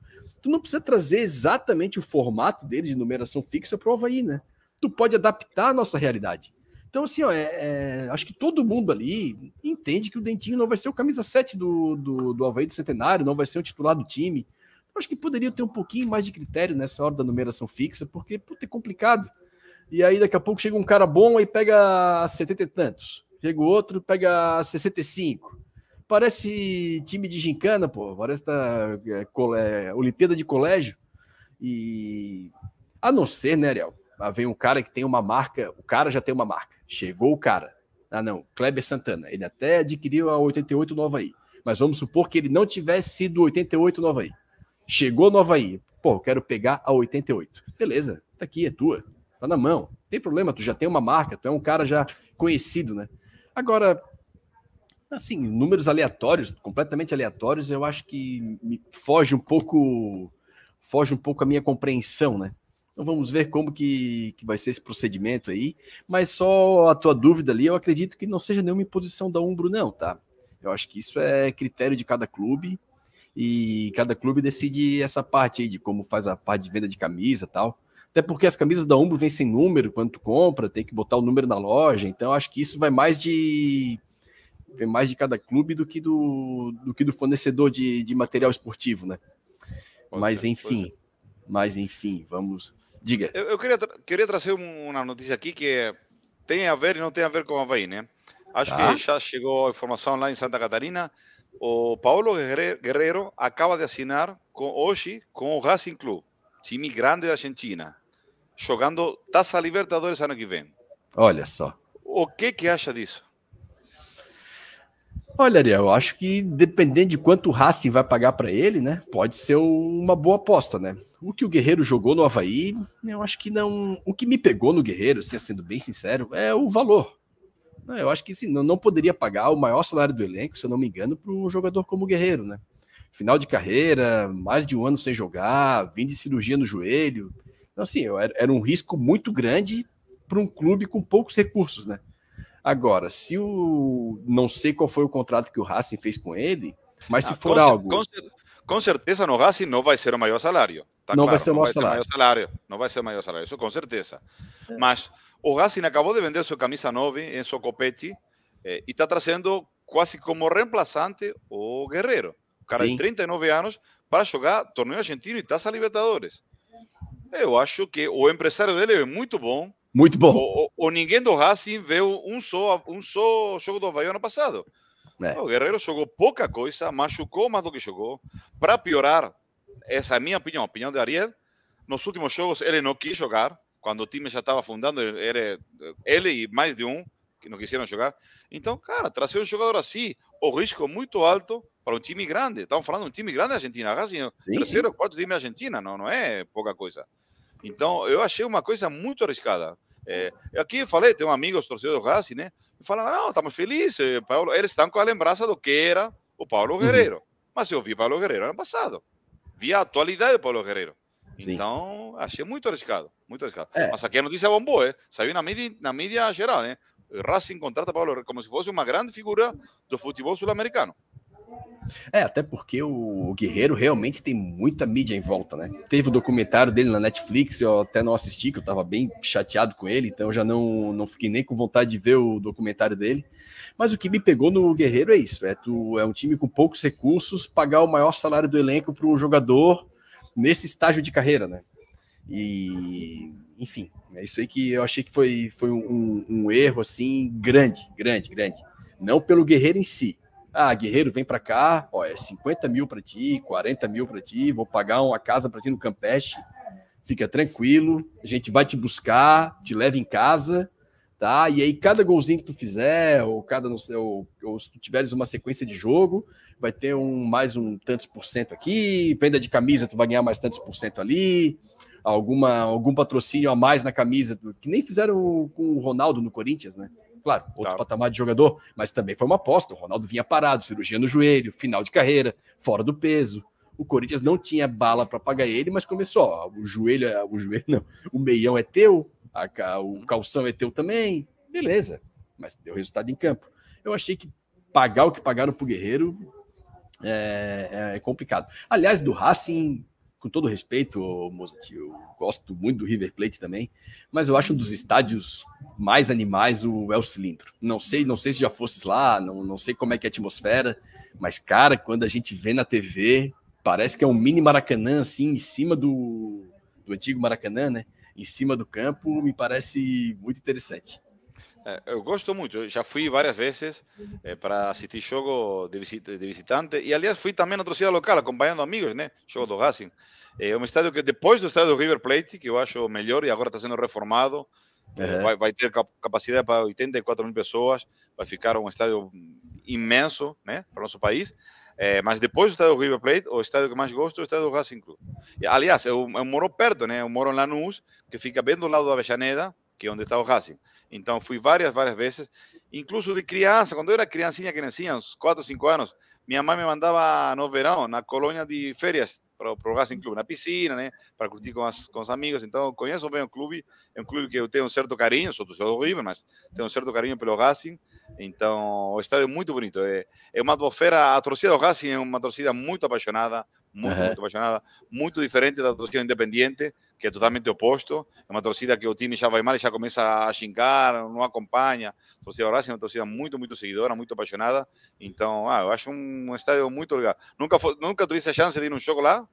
tu não precisa trazer exatamente o formato dele de numeração fixa para o Havaí, né? Tu pode adaptar a nossa realidade. Então, assim, ó, é, é, acho que todo mundo ali entende que o Dentinho não vai ser o camisa 7 do, do, do Havaí do Centenário, não vai ser o titular do time. Eu acho que poderia ter um pouquinho mais de critério nessa hora da numeração fixa, porque puta, é complicado. E aí daqui a pouco chega um cara bom e pega 70 e tantos. Chega outro, pega 65 parece time de gincana, pô. Parece tá, é, é, Olimpíada de colégio. E a não ser, né, Ariel? Vem um cara que tem uma marca, o cara já tem uma marca. Chegou o cara. Ah, não, Kleber Santana. Ele até adquiriu a 88 Nova Havaí. Mas vamos supor que ele não tivesse sido 88 Nova Havaí. Chegou no Havaí. Pô, eu quero pegar a 88. Beleza, tá aqui, é tua. Tá na mão. Não tem problema, tu já tem uma marca, tu é um cara já conhecido, né? Agora, Assim, números aleatórios, completamente aleatórios, eu acho que me foge um pouco, foge um pouco a minha compreensão, né? Então vamos ver como que, que vai ser esse procedimento aí. Mas só a tua dúvida ali, eu acredito que não seja nenhuma imposição da Umbro, não, tá? Eu acho que isso é critério de cada clube e cada clube decide essa parte aí de como faz a parte de venda de camisa tal. Até porque as camisas da Umbro vêm sem número quando tu compra, tem que botar o número na loja. Então acho que isso vai mais de vem mais de cada clube do que do, do que do fornecedor de, de material esportivo, né? Pode mas ser, enfim, mas enfim, vamos. Diga. Eu, eu queria, queria trazer uma notícia aqui que tem a ver e não tem a ver com a Havaí, né? Acho tá. que já chegou a informação lá em Santa Catarina. O Paulo Guerreiro acaba de assinar com, hoje com o Racing Club, time grande da Argentina, jogando Taça Libertadores ano que vem. Olha só. O que que acha disso? Olha, Ariel, eu acho que dependendo de quanto o Racing vai pagar para ele, né? Pode ser uma boa aposta, né? O que o Guerreiro jogou no Havaí, eu acho que não. O que me pegou no Guerreiro, sendo bem sincero, é o valor. Eu acho que sim, não, não poderia pagar o maior salário do elenco, se eu não me engano, para um jogador como o Guerreiro, né? Final de carreira, mais de um ano sem jogar, vindo de cirurgia no joelho. Então, assim, era um risco muito grande para um clube com poucos recursos, né? Agora, se o. Não sei qual foi o contrato que o Racing fez com ele, mas ah, se for com algo. Com, com, certeza no Racing não vai ser o maior salário. Tá não claro, vai ser o maior, salário. maior salário. Não vai ser o maior salário, isso com certeza. É. Mas o Racing acabou de vender sua camisa 9 em seu copete eh, e está trazendo quase como reemplaçante o Guerreiro. O cara Sim. de 39 anos para jogar torneio argentino e Taça Libertadores. Eu acho que o empresário dele é muito bom. Muito bom. O, o, o ninguém do Racing viu um só, um só jogo do Havaí ano passado. É. O Guerreiro jogou pouca coisa, machucou mais do que jogou. Para piorar, essa é a minha opinião, a opinião de Ariel, nos últimos jogos ele não quis jogar. Quando o time já estava afundando, ele, ele e mais de um que não quiseram jogar. Então, cara, trazer um jogador assim, o risco é muito alto para um time grande. Estamos falando de um time grande da Argentina. Racing, sim, terceiro ou quarto time da Argentina, não, não é pouca coisa. Então, eu achei uma coisa muito arriscada. É, aqui eu falei, tem um amigo, os torcedores do Racing, né? Falaram, não, estamos felizes, eh, Paulo. Eles estão com a lembrança do que era o Paulo Guerreiro. Uhum. Mas eu vi o Paulo Guerreiro ano passado. Vi a atualidade do Paulo Guerreiro. Sim. Então, achei muito arriscado, muito arriscado. É. Mas aqui a notícia bombou, é? Saiu na mídia, na mídia geral, né? Racing contrata Paulo como se fosse uma grande figura do futebol sul-americano. É, até porque o Guerreiro realmente tem muita mídia em volta, né? Teve o documentário dele na Netflix, eu até não assisti, que eu tava bem chateado com ele, então já não, não fiquei nem com vontade de ver o documentário dele. Mas o que me pegou no Guerreiro é isso: é, tu, é um time com poucos recursos, pagar o maior salário do elenco para um jogador nesse estágio de carreira, né? E, enfim, é isso aí que eu achei que foi, foi um, um erro assim grande, grande, grande. Não pelo Guerreiro em si, ah, guerreiro, vem para cá, ó, é 50 mil para ti, 40 mil para ti, vou pagar uma casa para ti no Campeche, fica tranquilo, a gente vai te buscar, te leva em casa, tá? E aí cada golzinho que tu fizer, ou cada não sei, ou, ou se tu tiveres uma sequência de jogo, vai ter um mais um tantos por cento aqui, venda de camisa, tu vai ganhar mais tantos por cento ali, alguma algum patrocínio a mais na camisa, que nem fizeram com o Ronaldo no Corinthians, né? Claro, outro tá. patamar de jogador, mas também foi uma aposta. O Ronaldo vinha parado, cirurgia no joelho, final de carreira, fora do peso. O Corinthians não tinha bala para pagar ele, mas começou. Ó, o joelho, o joelho não, o meião é teu, a, o calção é teu também, beleza. Mas deu resultado em campo. Eu achei que pagar o que pagaram pro Guerreiro é, é complicado. Aliás, do Racing com todo respeito, Mozart, eu gosto muito do River Plate também, mas eu acho um dos estádios mais animais o El Cilindro. Não sei, não sei se já fosses lá, não, não sei como é que é a atmosfera, mas cara, quando a gente vê na TV, parece que é um mini Maracanã assim em cima do, do antigo Maracanã, né? Em cima do campo, me parece muito interessante. É, eu gosto muito, eu já fui várias vezes é, para assistir jogo de, visita, de, visitante e aliás fui também na torcida local acompanhando amigos, né? Jogo do Racing. É um estádio que depois do estádio do River Plate, que eu acho melhor e agora está sendo reformado, uhum. vai, vai, ter capacidade para 84 mil pessoas, vai ficar um estádio imenso, né? Para o nosso país. É, mas depois do estádio do River Plate, o estádio que mais gosto é o estádio do Racing Club. E, aliás, eu, eu moro perto, né? Eu moro em Lanús, que fica bem do lado da Avellaneda, que é onde está o Racing. Então, fui várias, várias vezes, incluso de criança, quando eu era criancinha, criancinha, uns 4, 5 anos, minha mãe me mandava no verão, na colônia de férias, para o Racing Clube, na piscina, né, para curtir com, as, com os amigos. Então, conheço bem o clube, é um clube que eu tenho um certo carinho, sou do River, mas tenho um certo carinho pelo Racing. Então, o estádio é muito bonito. É, é uma atmosfera, a torcida do Racing é uma torcida muito apaixonada, muito, uhum. muito apaixonada, muito diferente da torcida independiente, que é totalmente oposto. É uma torcida que o time já vai mal e já começa a xingar, não acompanha. A torcida do Racing é uma torcida muito, muito seguidora, muito apaixonada. Então, ah, eu acho um estádio muito legal. Nunca, foi, nunca tive a chance de ir num jogo lá?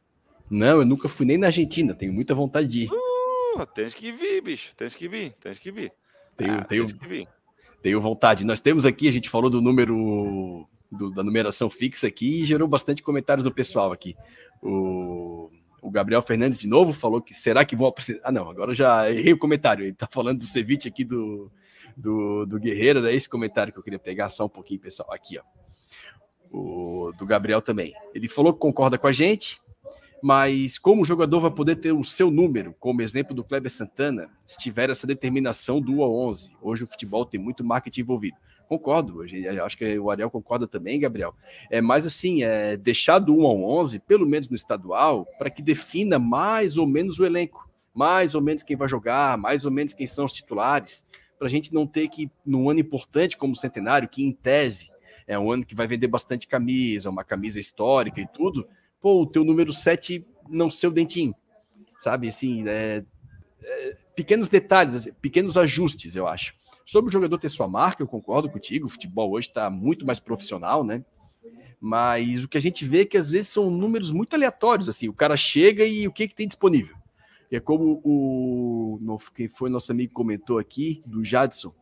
Não, eu nunca fui nem na Argentina, tenho muita vontade de ir. Uh, tens que vir, bicho, tens que vir, tens que vir. Tenho, ah, tenho, que vir. tenho vontade. Nós temos aqui, a gente falou do número do, da numeração fixa aqui e gerou bastante comentários do pessoal aqui. O o Gabriel Fernandes de novo falou que será que vão apresentar. Ah, não, agora já errei o comentário. Ele tá falando do ceviche aqui do, do, do Guerreiro, é esse comentário que eu queria pegar só um pouquinho, pessoal. Aqui, ó. O, do Gabriel também. Ele falou que concorda com a gente, mas como o jogador vai poder ter o seu número, como exemplo do Kleber Santana, se tiver essa determinação do 1 a 11. Hoje o futebol tem muito marketing envolvido. Concordo, acho que o Ariel concorda também, Gabriel. É mais assim, é deixar do 1 ao 11, pelo menos no estadual, para que defina mais ou menos o elenco, mais ou menos quem vai jogar, mais ou menos quem são os titulares, para a gente não ter que, num ano importante como o Centenário, que em tese é um ano que vai vender bastante camisa, uma camisa histórica e tudo, pô, o teu número 7 não ser o dentinho, sabe? Assim, é, é, pequenos detalhes, assim, pequenos ajustes, eu acho. Sobre o jogador ter sua marca, eu concordo contigo. O futebol hoje está muito mais profissional, né? Mas o que a gente vê é que às vezes são números muito aleatórios, assim, o cara chega e o que, que tem disponível. É como o quem foi nosso amigo comentou aqui, do Jadson,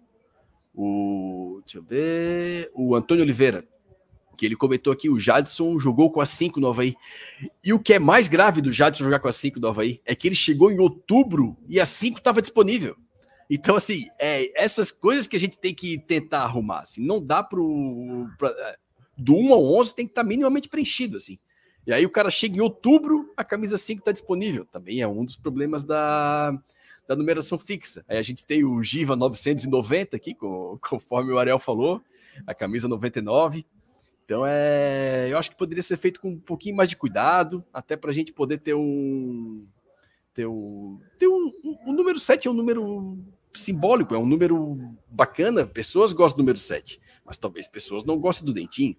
o deixa eu ver, o Antônio Oliveira, que ele comentou aqui, o Jadson jogou com a 5 no Havaí. E o que é mais grave do Jadson jogar com a 5 do Havaí é que ele chegou em outubro e a 5 estava disponível. Então, assim, é, essas coisas que a gente tem que tentar arrumar. Assim, não dá pro. Pra, é, do 1 ao 11 tem que estar tá minimamente preenchido, assim. E aí o cara chega em outubro, a camisa 5 está disponível. Também é um dos problemas da, da numeração fixa. Aí a gente tem o Giva 990 aqui, conforme o Ariel falou, a camisa 99. Então é, eu acho que poderia ser feito com um pouquinho mais de cuidado, até para a gente poder ter um ter, um, ter um, um, um, número 7 é um número simbólico, é um número bacana, pessoas gostam do número 7, mas talvez pessoas não gostem do dentinho.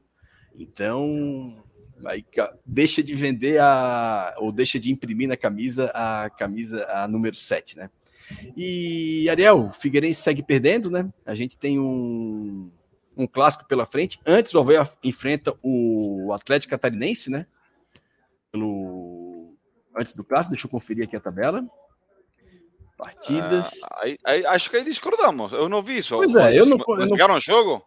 Então, aí deixa de vender a ou deixa de imprimir na camisa a camisa a número 7, né? E Ariel, Figueirense segue perdendo, né? A gente tem um, um clássico pela frente. Antes o Havaí enfrenta o Atlético Catarinense, né? Pelo antes do clássico, deixa eu conferir aqui a tabela. Partidas. Ah, aí, aí, acho que aí discordamos. Eu não vi isso. Pois é, eu não. Eles ganharam o jogo?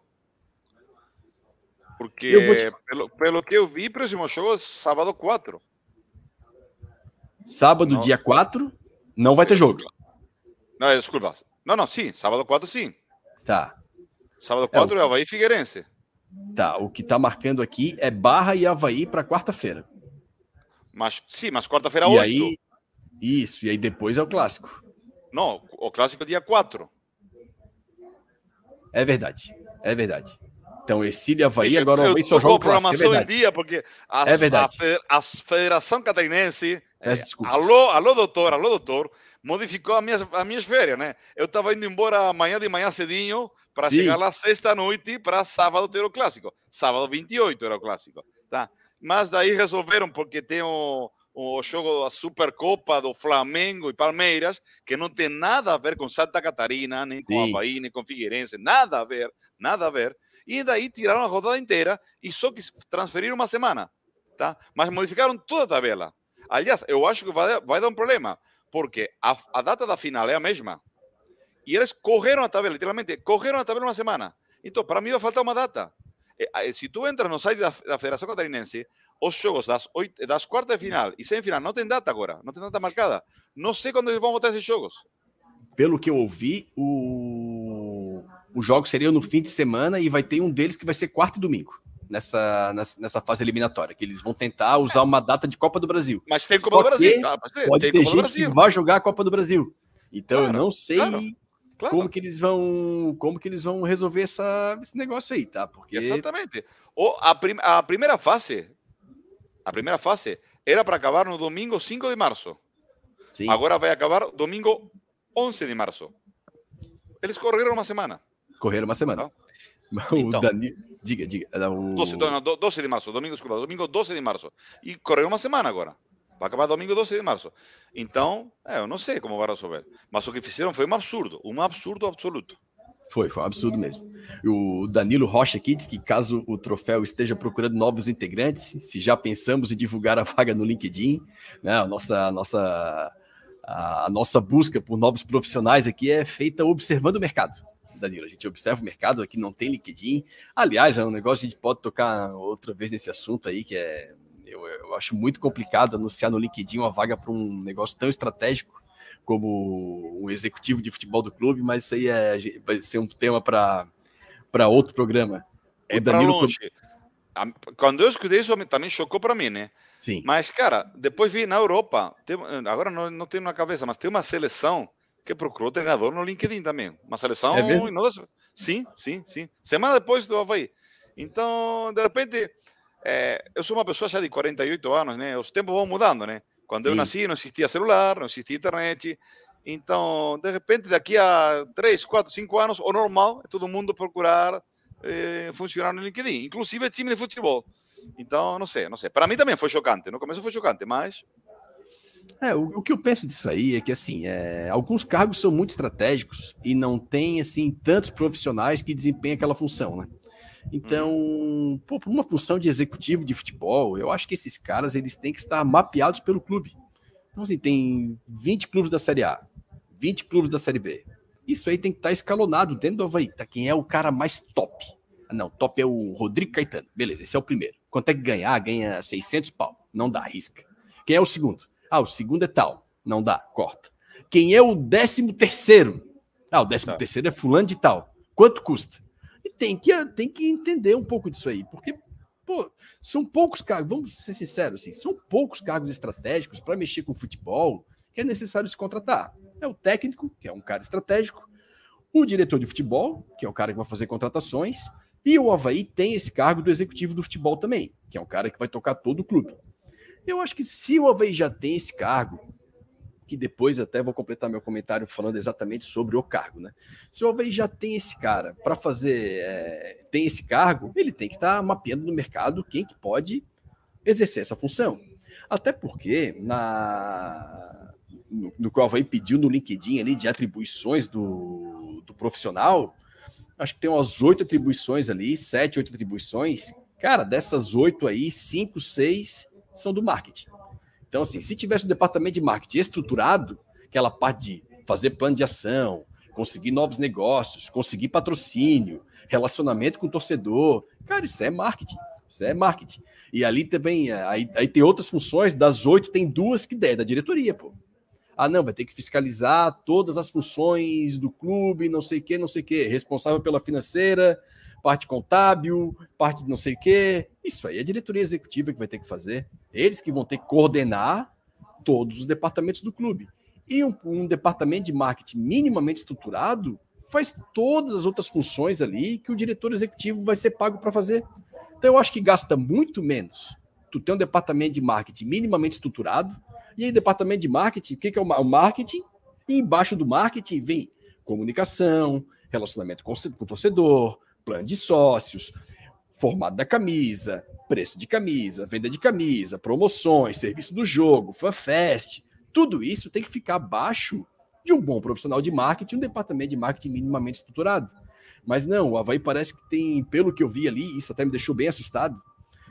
Porque, te... pelo, pelo que eu vi, próximo jogo é sábado 4. Sábado, não. dia 4, não vai ter jogo. Não, desculpa. Não, não, sim. Sábado 4, sim. Tá. Sábado 4 é, o... é Havaí Figueirense. Tá, o que tá marcando aqui é Barra e Havaí para quarta-feira. Mas, sim, mas quarta-feira 8. Aí, isso, e aí depois é o clássico. Não, o clássico é dia 4. É verdade, é verdade. Então, Ercílio e Havaí, agora o Havaí só joga o programação é em dia, porque a, é verdade. a, a Federação Catarinense, é, alô, alô, doutor, alô, doutor, modificou as minhas, as minhas férias, né? Eu estava indo embora amanhã de manhã cedinho para chegar lá sexta-noite para sábado ter o clássico. Sábado 28 era o clássico, tá? Mas daí resolveram, porque tem o, o jogo da Supercopa do Flamengo e Palmeiras, que não tem nada a ver com Santa Catarina, nem com Sim. Havaí, nem com Figueirense, nada a ver, nada a ver. E daí tiraram a rodada inteira e só que transferiram uma semana, tá? Mas modificaram toda a tabela. Aliás, eu acho que vai, vai dar um problema, porque a, a, data da final é a mesma. E eles correram a tabela, literalmente, correram a tabela uma semana. Então, para mim vai faltar uma data. Se tu entras no site da, da Federação Catarinense, os jogos das, oito, das quartas de final e semifinal não tem data agora, não tem data marcada. Não sei quando eles vão botar esses jogos. Pelo que eu ouvi, o... os jogos seriam no fim de semana e vai ter um deles que vai ser quarto e domingo. Nessa, nessa, fase eliminatória, que eles vão tentar usar uma data de Copa do Brasil. Mas tem Copa Só do Brasil, claro, Pode ter gente que vai jogar a Copa do Brasil. Então claro, eu não sei claro. como que eles vão como que eles vão resolver essa, esse negócio aí, tá? Porque exatamente. Ou a, prim, a primeira fase a primeira fase era para acabar no domingo 5 de março. Sim. Agora vai acabar domingo 11 de março. Eles correram uma semana. Correram uma semana. Então, então Dani... Diga, diga. O... 12, não, 12 de março, domingo, desculpa, domingo 12 de março. E correu uma semana agora. Vai acabar domingo 12 de março. Então, é, eu não sei como vai resolver. Mas o que fizeram foi um absurdo. Um absurdo absoluto. Foi, foi um absurdo mesmo. O Danilo Rocha aqui diz que caso o troféu esteja procurando novos integrantes, se já pensamos em divulgar a vaga no LinkedIn, né, a nossa, a nossa, a nossa busca por novos profissionais aqui é feita observando o mercado. Danilo, a gente observa o mercado aqui, não tem LinkedIn. Aliás, é um negócio que a gente pode tocar outra vez nesse assunto aí, que é eu, eu acho muito complicado anunciar no LinkedIn uma vaga para um negócio tão estratégico como um executivo de futebol do clube, mas isso aí é, vai ser um tema para outro programa. É Danilo longe. Quando eu escutei isso, também chocou para mim, né? Sim. Mas, cara, depois vi na Europa, tem, agora não, não tenho na cabeça, mas tem uma seleção que procurou treinador no LinkedIn também. Uma seleção. É mesmo? Sim, sim, sim. Semana depois do Havaí. Então, de repente, é, eu sou uma pessoa já de 48 anos, né? Os tempos vão mudando, né? Quando Sim. eu nasci, não existia celular, não existia internet. Então, de repente, daqui a 3, 4, 5 anos, o normal é todo mundo procurar eh, funcionar no LinkedIn, inclusive time de futebol. Então, não sei, não sei. Para mim também foi chocante. No começo foi chocante, mas. É, o, o que eu penso disso aí é que, assim, é, alguns cargos são muito estratégicos e não tem, assim, tantos profissionais que desempenham aquela função, né? Então, uhum. pô, por uma função de executivo de futebol, eu acho que esses caras eles têm que estar mapeados pelo clube. Então, assim, tem 20 clubes da Série A, 20 clubes da Série B. Isso aí tem que estar escalonado dentro do Havaí. Tá? Quem é o cara mais top? Ah, não, top é o Rodrigo Caetano. Beleza, esse é o primeiro. Quanto é que ganhar? Ganha 600 pau. Não dá, risca. Quem é o segundo? Ah, o segundo é tal. Não dá, corta. Quem é o décimo terceiro? Ah, o décimo tá. terceiro é fulano de tal. Quanto custa? Tem que, tem que entender um pouco disso aí, porque, pô, são poucos cargos, vamos ser sinceros, assim, são poucos cargos estratégicos para mexer com futebol que é necessário se contratar. É o técnico, que é um cara estratégico, o diretor de futebol, que é o cara que vai fazer contratações, e o Havaí tem esse cargo do executivo do futebol também, que é um cara que vai tocar todo o clube. Eu acho que se o Havaí já tem esse cargo, que depois até vou completar meu comentário falando exatamente sobre o cargo, né? Se o Havaí já tem esse cara para fazer, é, tem esse cargo, ele tem que estar tá mapeando no mercado quem que pode exercer essa função. Até porque na no, no que o Havaí pediu no LinkedIn ali de atribuições do, do profissional, acho que tem umas oito atribuições ali, sete, oito atribuições. Cara, dessas oito aí, cinco, seis são do marketing. Então, assim, se tivesse um departamento de marketing estruturado, aquela parte de fazer plano de ação, conseguir novos negócios, conseguir patrocínio, relacionamento com o torcedor, cara, isso é marketing. Isso é marketing. E ali também, aí, aí tem outras funções, das oito, tem duas que der, da diretoria, pô. Ah, não, vai ter que fiscalizar todas as funções do clube, não sei o que, não sei o que, responsável pela financeira, parte contábil, parte de não sei o quê. Isso aí é a diretoria executiva que vai ter que fazer. Eles que vão ter que coordenar todos os departamentos do clube. E um, um departamento de marketing minimamente estruturado faz todas as outras funções ali que o diretor executivo vai ser pago para fazer. Então eu acho que gasta muito menos. Tu tem um departamento de marketing minimamente estruturado, e aí departamento de marketing, o que, que é o marketing? E embaixo do marketing vem comunicação, relacionamento com o torcedor, plano de sócios, formato da camisa, preço de camisa, venda de camisa, promoções, serviço do jogo, fanfest, tudo isso tem que ficar abaixo de um bom profissional de marketing, um departamento de marketing minimamente estruturado. Mas não, o Havaí parece que tem, pelo que eu vi ali, isso até me deixou bem assustado,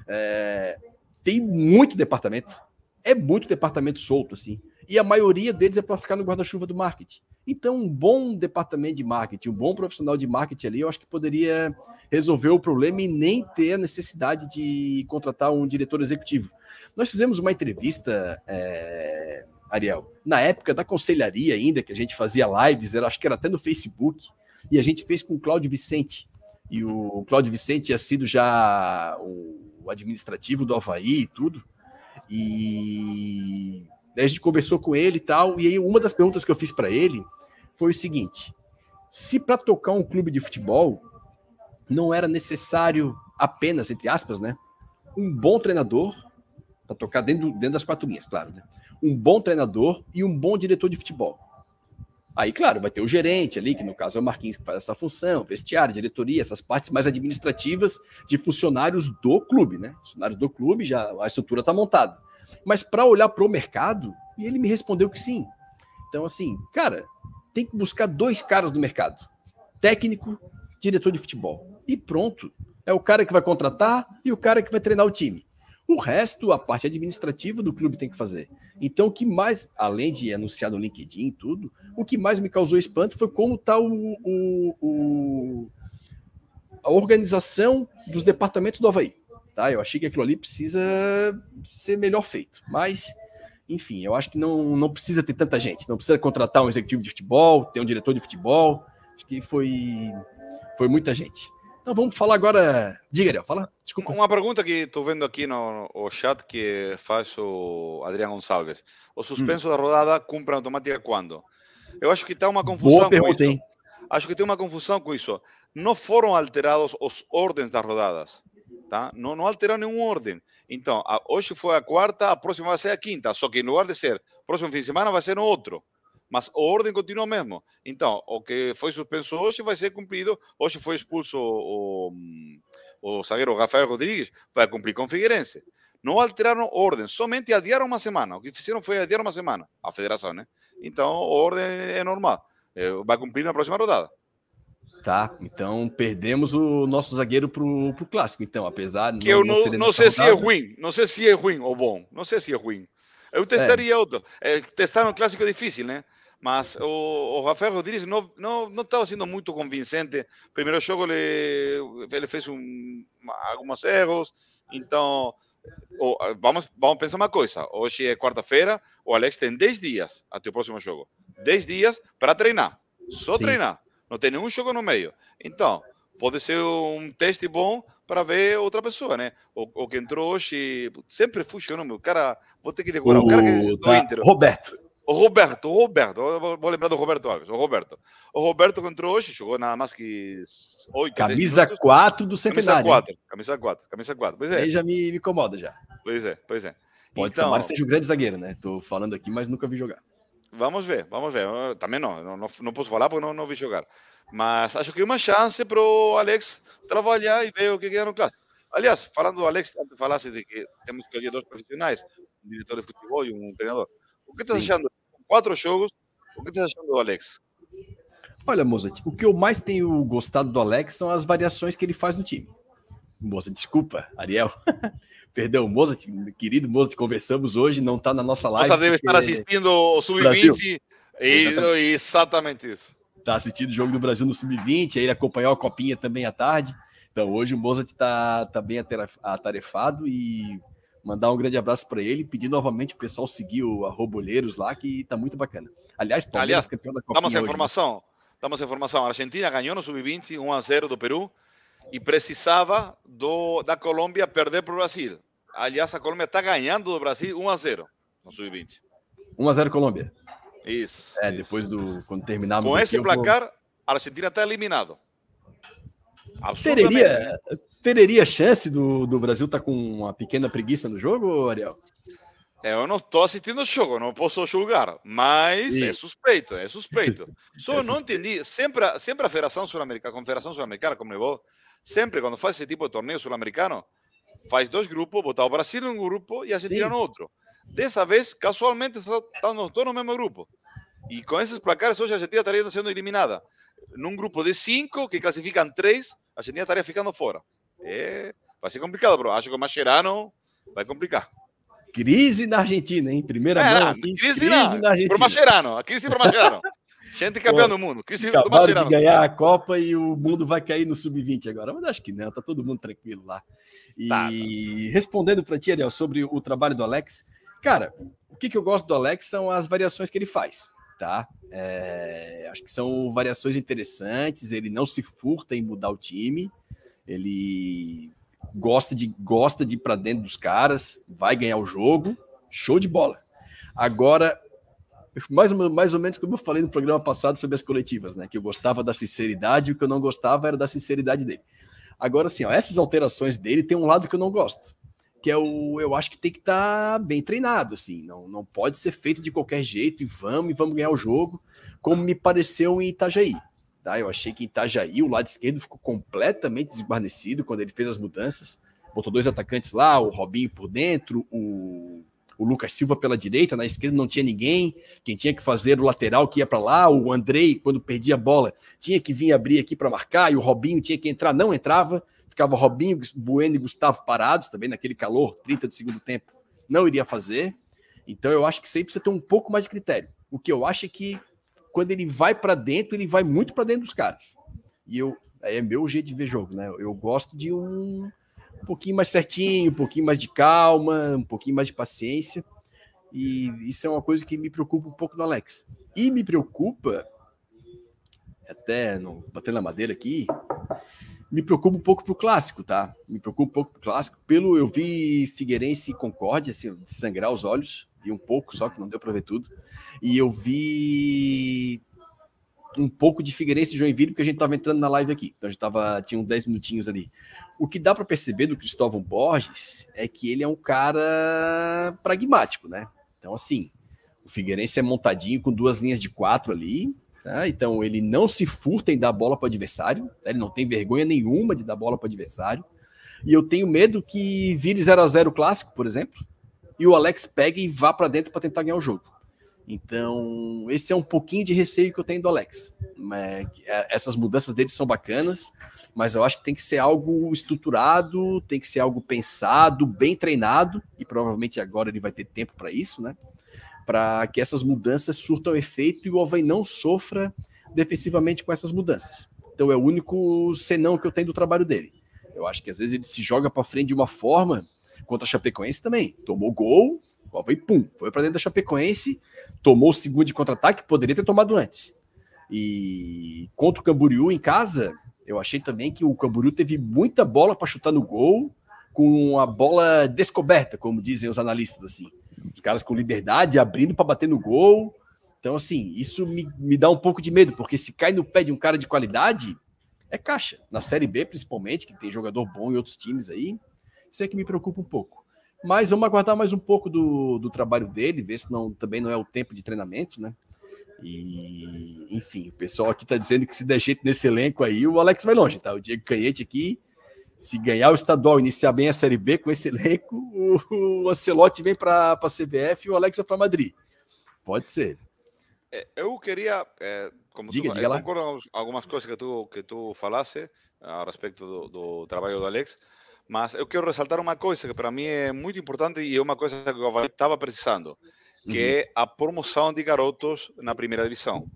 é, tem muito departamento. É muito departamento solto, assim. E a maioria deles é para ficar no guarda-chuva do marketing. Então, um bom departamento de marketing, um bom profissional de marketing ali, eu acho que poderia resolver o problema e nem ter a necessidade de contratar um diretor executivo. Nós fizemos uma entrevista, é, Ariel, na época da conselharia ainda, que a gente fazia lives, era, acho que era até no Facebook, e a gente fez com o Cláudio Vicente. E o Cláudio Vicente tinha sido já o administrativo do Havaí e tudo. E a gente conversou com ele e tal. E aí, uma das perguntas que eu fiz para ele foi o seguinte: se para tocar um clube de futebol não era necessário apenas, entre aspas, né, um bom treinador, para tocar dentro, dentro das quatro linhas, claro, né, um bom treinador e um bom diretor de futebol. Aí, claro, vai ter o gerente ali, que no caso é o Marquinhos que faz essa função, vestiário, diretoria, essas partes mais administrativas de funcionários do clube, né? Funcionários do clube, já a estrutura está montada. Mas para olhar para o mercado, e ele me respondeu que sim. Então, assim, cara, tem que buscar dois caras no mercado: técnico, diretor de futebol. E pronto. É o cara que vai contratar e o cara que vai treinar o time. O resto, a parte administrativa do clube tem que fazer. Então, o que mais, além de anunciar no LinkedIn e tudo, o que mais me causou espanto foi como está o, o, o, a organização dos departamentos do Havaí. Tá? Eu achei que aquilo ali precisa ser melhor feito. Mas, enfim, eu acho que não, não precisa ter tanta gente. Não precisa contratar um executivo de futebol, ter um diretor de futebol. Acho que foi, foi muita gente. Então vamos falar agora. Diga, Ariel, fala. Desculpa. Uma pergunta que estou vendo aqui no, no, chat que faz o Adriano Gonçalves. O suspenso hum. da rodada cumpre automática quando? Eu acho que está uma confusão Boa pergunta? Acho que tem uma confusão com isso. Não foram alterados os ordens das rodadas. Tá? Não, não alteraram nenhuma ordem. Então, a, hoje foi a quarta, a próxima vai ser a quinta. Só que em lugar de ser próximo fim de semana, vai ser no outro. Mas a ordem continua mesmo. Então, o que foi suspenso hoje vai ser cumprido. Hoje foi expulso o, o, o zagueiro Rafael Rodrigues, vai cumprir com o Figueirense. Não alteraram ordem, somente adiaram uma semana. O que fizeram foi adiar uma semana, a federação, né? Então, a ordem é normal. Vai cumprir na próxima rodada. Tá, então perdemos o nosso zagueiro pro, pro clássico. Então, apesar que eu não, não, não sei se é ruim, não sei se é ruim ou bom, não sei se é ruim. Eu testaria é. outro. É, testar um clássico é difícil, né? Mas o, o Rafael Rodrigues não não não estava sendo muito convincente. Primeiro jogo ele ele fez um, alguns erros, então vamos vamos pensar uma coisa. Hoje é quarta-feira, o Alex tem 10 dias até o próximo jogo. 10 dias para treinar, só Sim. treinar. Não tem nenhum jogo no meio. Então, pode ser um teste bom para ver outra pessoa, né? O, o que entrou hoje sempre funciona, meu cara. Vou ter que decorar. O, o cara que tá, Inter. Roberto. O Roberto, o Roberto, vou lembrar do Roberto Alves, o Roberto. O Roberto que entrou hoje jogou nada mais que 8, Camisa 4 do centenário. Camisa 4, camisa 4, camisa 4. Pois é. Aí já me, me incomoda já. Pois é, pois é. Pode então, tomar seja um grande zagueiro, né? Tô falando aqui, mas nunca vi jogar. Vamos ver, vamos ver. Também não, não, não posso falar porque não, não vi jogar. Mas acho que é uma chance para o Alex trabalhar e ver o que quer no clássico. Aliás, falando do Alex, antes falasse de que temos que escolher dois profissionais, um diretor de futebol e um treinador. O que estás achando? Quatro jogos, o que estás achando do Alex? Olha, Mozart, o que eu mais tenho gostado do Alex são as variações que ele faz no time. Moça, desculpa, Ariel. Perdão, Mozart, querido Mozart, conversamos hoje, não está na nossa live. Você deve estar assistindo o Sub-20. Exatamente. exatamente isso. Está assistindo o jogo do Brasil no Sub-20, aí ele acompanhou a copinha também à tarde. Então hoje o Mozart está tá bem atarefado e mandar um grande abraço para ele, pedir novamente o pessoal seguir o Arrobolheiros lá, que está muito bacana. Aliás, Palmeiras Aliás, campeão da Copinha. Damos a informação. Hoje, né? Damos a informação. A Argentina ganhou no Sub-20, 1 a 0 do Peru e precisava do, da Colômbia perder para o Brasil. Aliás, a Colômbia está ganhando do Brasil 1 a 0 no sub-20. 1 a 0 Colômbia. Isso. É, isso. depois do quando terminarmos Com aqui, esse placar, vou... a Argentina está eliminado. Teria, teria chance do, do Brasil estar tá com uma pequena preguiça no jogo, Ariel? É, eu não estou assistindo o jogo, não posso julgar, mas é suspeito, é suspeito. Só é não entendi, sempre, sempre a Federação Sul-Americana, a Confederação Sul-Americana, como levou, sempre quando faz esse tipo de torneio sul-americano, faz dois grupos, botar o Brasil em um grupo e a Argentina no outro. Dessa vez, casualmente, estão todos no mesmo grupo. E com esses placares, hoje a Argentina estaria sendo eliminada. Num grupo de cinco, que classificam três, a Argentina estaria ficando fora. É, vai ser complicado, bro. Acho que o Mascherano vai complicar. Crise na Argentina, hein? Primeira é, mão. Crise, crise na, na Argentina. Pro Mascherano. A crise pro Mascherano. Gente campeão do mundo. Crise Acabaram de ganhar a Copa e o mundo vai cair no Sub-20 agora. Mas acho que não, tá todo mundo tranquilo lá. E tá, tá. respondendo para ti, Ariel, sobre o trabalho do Alex, cara, o que, que eu gosto do Alex são as variações que ele faz, tá? É, acho que são variações interessantes, ele não se furta em mudar o time, ele gosta de, gosta de ir para dentro dos caras, vai ganhar o jogo, show de bola. Agora, mais, mais ou menos como eu falei no programa passado sobre as coletivas, né? Que eu gostava da sinceridade o que eu não gostava era da sinceridade dele. Agora, assim, ó, essas alterações dele tem um lado que eu não gosto, que é o. Eu acho que tem que estar tá bem treinado, assim, não, não pode ser feito de qualquer jeito e vamos e vamos ganhar o jogo, como me pareceu em Itajaí. Tá? Eu achei que em Itajaí o lado esquerdo ficou completamente desguarnecido quando ele fez as mudanças. Botou dois atacantes lá, o Robinho por dentro, o o Lucas Silva pela direita, na esquerda não tinha ninguém, quem tinha que fazer o lateral que ia para lá, o Andrei, quando perdia a bola, tinha que vir abrir aqui para marcar, e o Robinho tinha que entrar, não entrava, ficava Robinho, Bueno e Gustavo parados, também naquele calor, 30 do segundo tempo, não iria fazer. Então eu acho que sempre precisa ter um pouco mais de critério. O que eu acho é que quando ele vai para dentro, ele vai muito para dentro dos caras. E eu é meu jeito de ver jogo, né? Eu gosto de um um pouquinho mais certinho, um pouquinho mais de calma, um pouquinho mais de paciência. E isso é uma coisa que me preocupa um pouco no Alex. E me preocupa, até não batendo na madeira aqui, me preocupa um pouco pro clássico, tá? Me preocupa um pouco pro clássico. Pelo eu vi Figueirense e Concórdia, assim, sangrar os olhos, vi um pouco, só que não deu para ver tudo. E eu vi um pouco de Figueirense e Joinville, porque a gente estava entrando na live aqui. Então a gente tava, tinha uns 10 minutinhos ali. O que dá para perceber do Cristóvão Borges é que ele é um cara pragmático, né? Então, assim, o Figueirense é montadinho com duas linhas de quatro ali, tá? Então ele não se furta em dar bola para o adversário, tá? ele não tem vergonha nenhuma de dar bola para o adversário. E eu tenho medo que vire 0 a 0 clássico, por exemplo, e o Alex pegue e vá para dentro para tentar ganhar o jogo. Então, esse é um pouquinho de receio que eu tenho do Alex. É, essas mudanças dele são bacanas, mas eu acho que tem que ser algo estruturado, tem que ser algo pensado, bem treinado, e provavelmente agora ele vai ter tempo para isso, né? Para que essas mudanças surtam efeito e o Havaí não sofra defensivamente com essas mudanças. Então é o único senão que eu tenho do trabalho dele. Eu acho que às vezes ele se joga para frente de uma forma, contra a Chapecoense também. Tomou gol, Havaí, pum, foi para dentro da Chapecoense, tomou o segundo de contra-ataque, poderia ter tomado antes. E contra o Camboriú em casa, eu achei também que o Camboriú teve muita bola para chutar no gol, com a bola descoberta, como dizem os analistas assim. Os caras com liberdade, abrindo para bater no gol. Então, assim, isso me, me dá um pouco de medo, porque se cai no pé de um cara de qualidade, é caixa. Na Série B, principalmente, que tem jogador bom em outros times aí, isso é que me preocupa um pouco. Mas vamos aguardar mais um pouco do, do trabalho dele, ver se não, também não é o tempo de treinamento, né? E, enfim, o pessoal aqui tá dizendo que se der jeito nesse elenco aí, o Alex vai longe, tá? O Diego Canhete aqui, se ganhar o estadual, iniciar bem a Série B com esse elenco, o, o Ancelotti vem para a CBF e o Alex vai para Madrid. Pode ser. É, eu queria, é, como diga, tu, diga lá. algumas coisas que tu, que tu falaste a respeito do, do trabalho do Alex, mas eu quero ressaltar uma coisa que para mim é muito importante e é uma coisa que o Havaí estava precisando, que uhum. é a promoção de garotos na primeira divisão.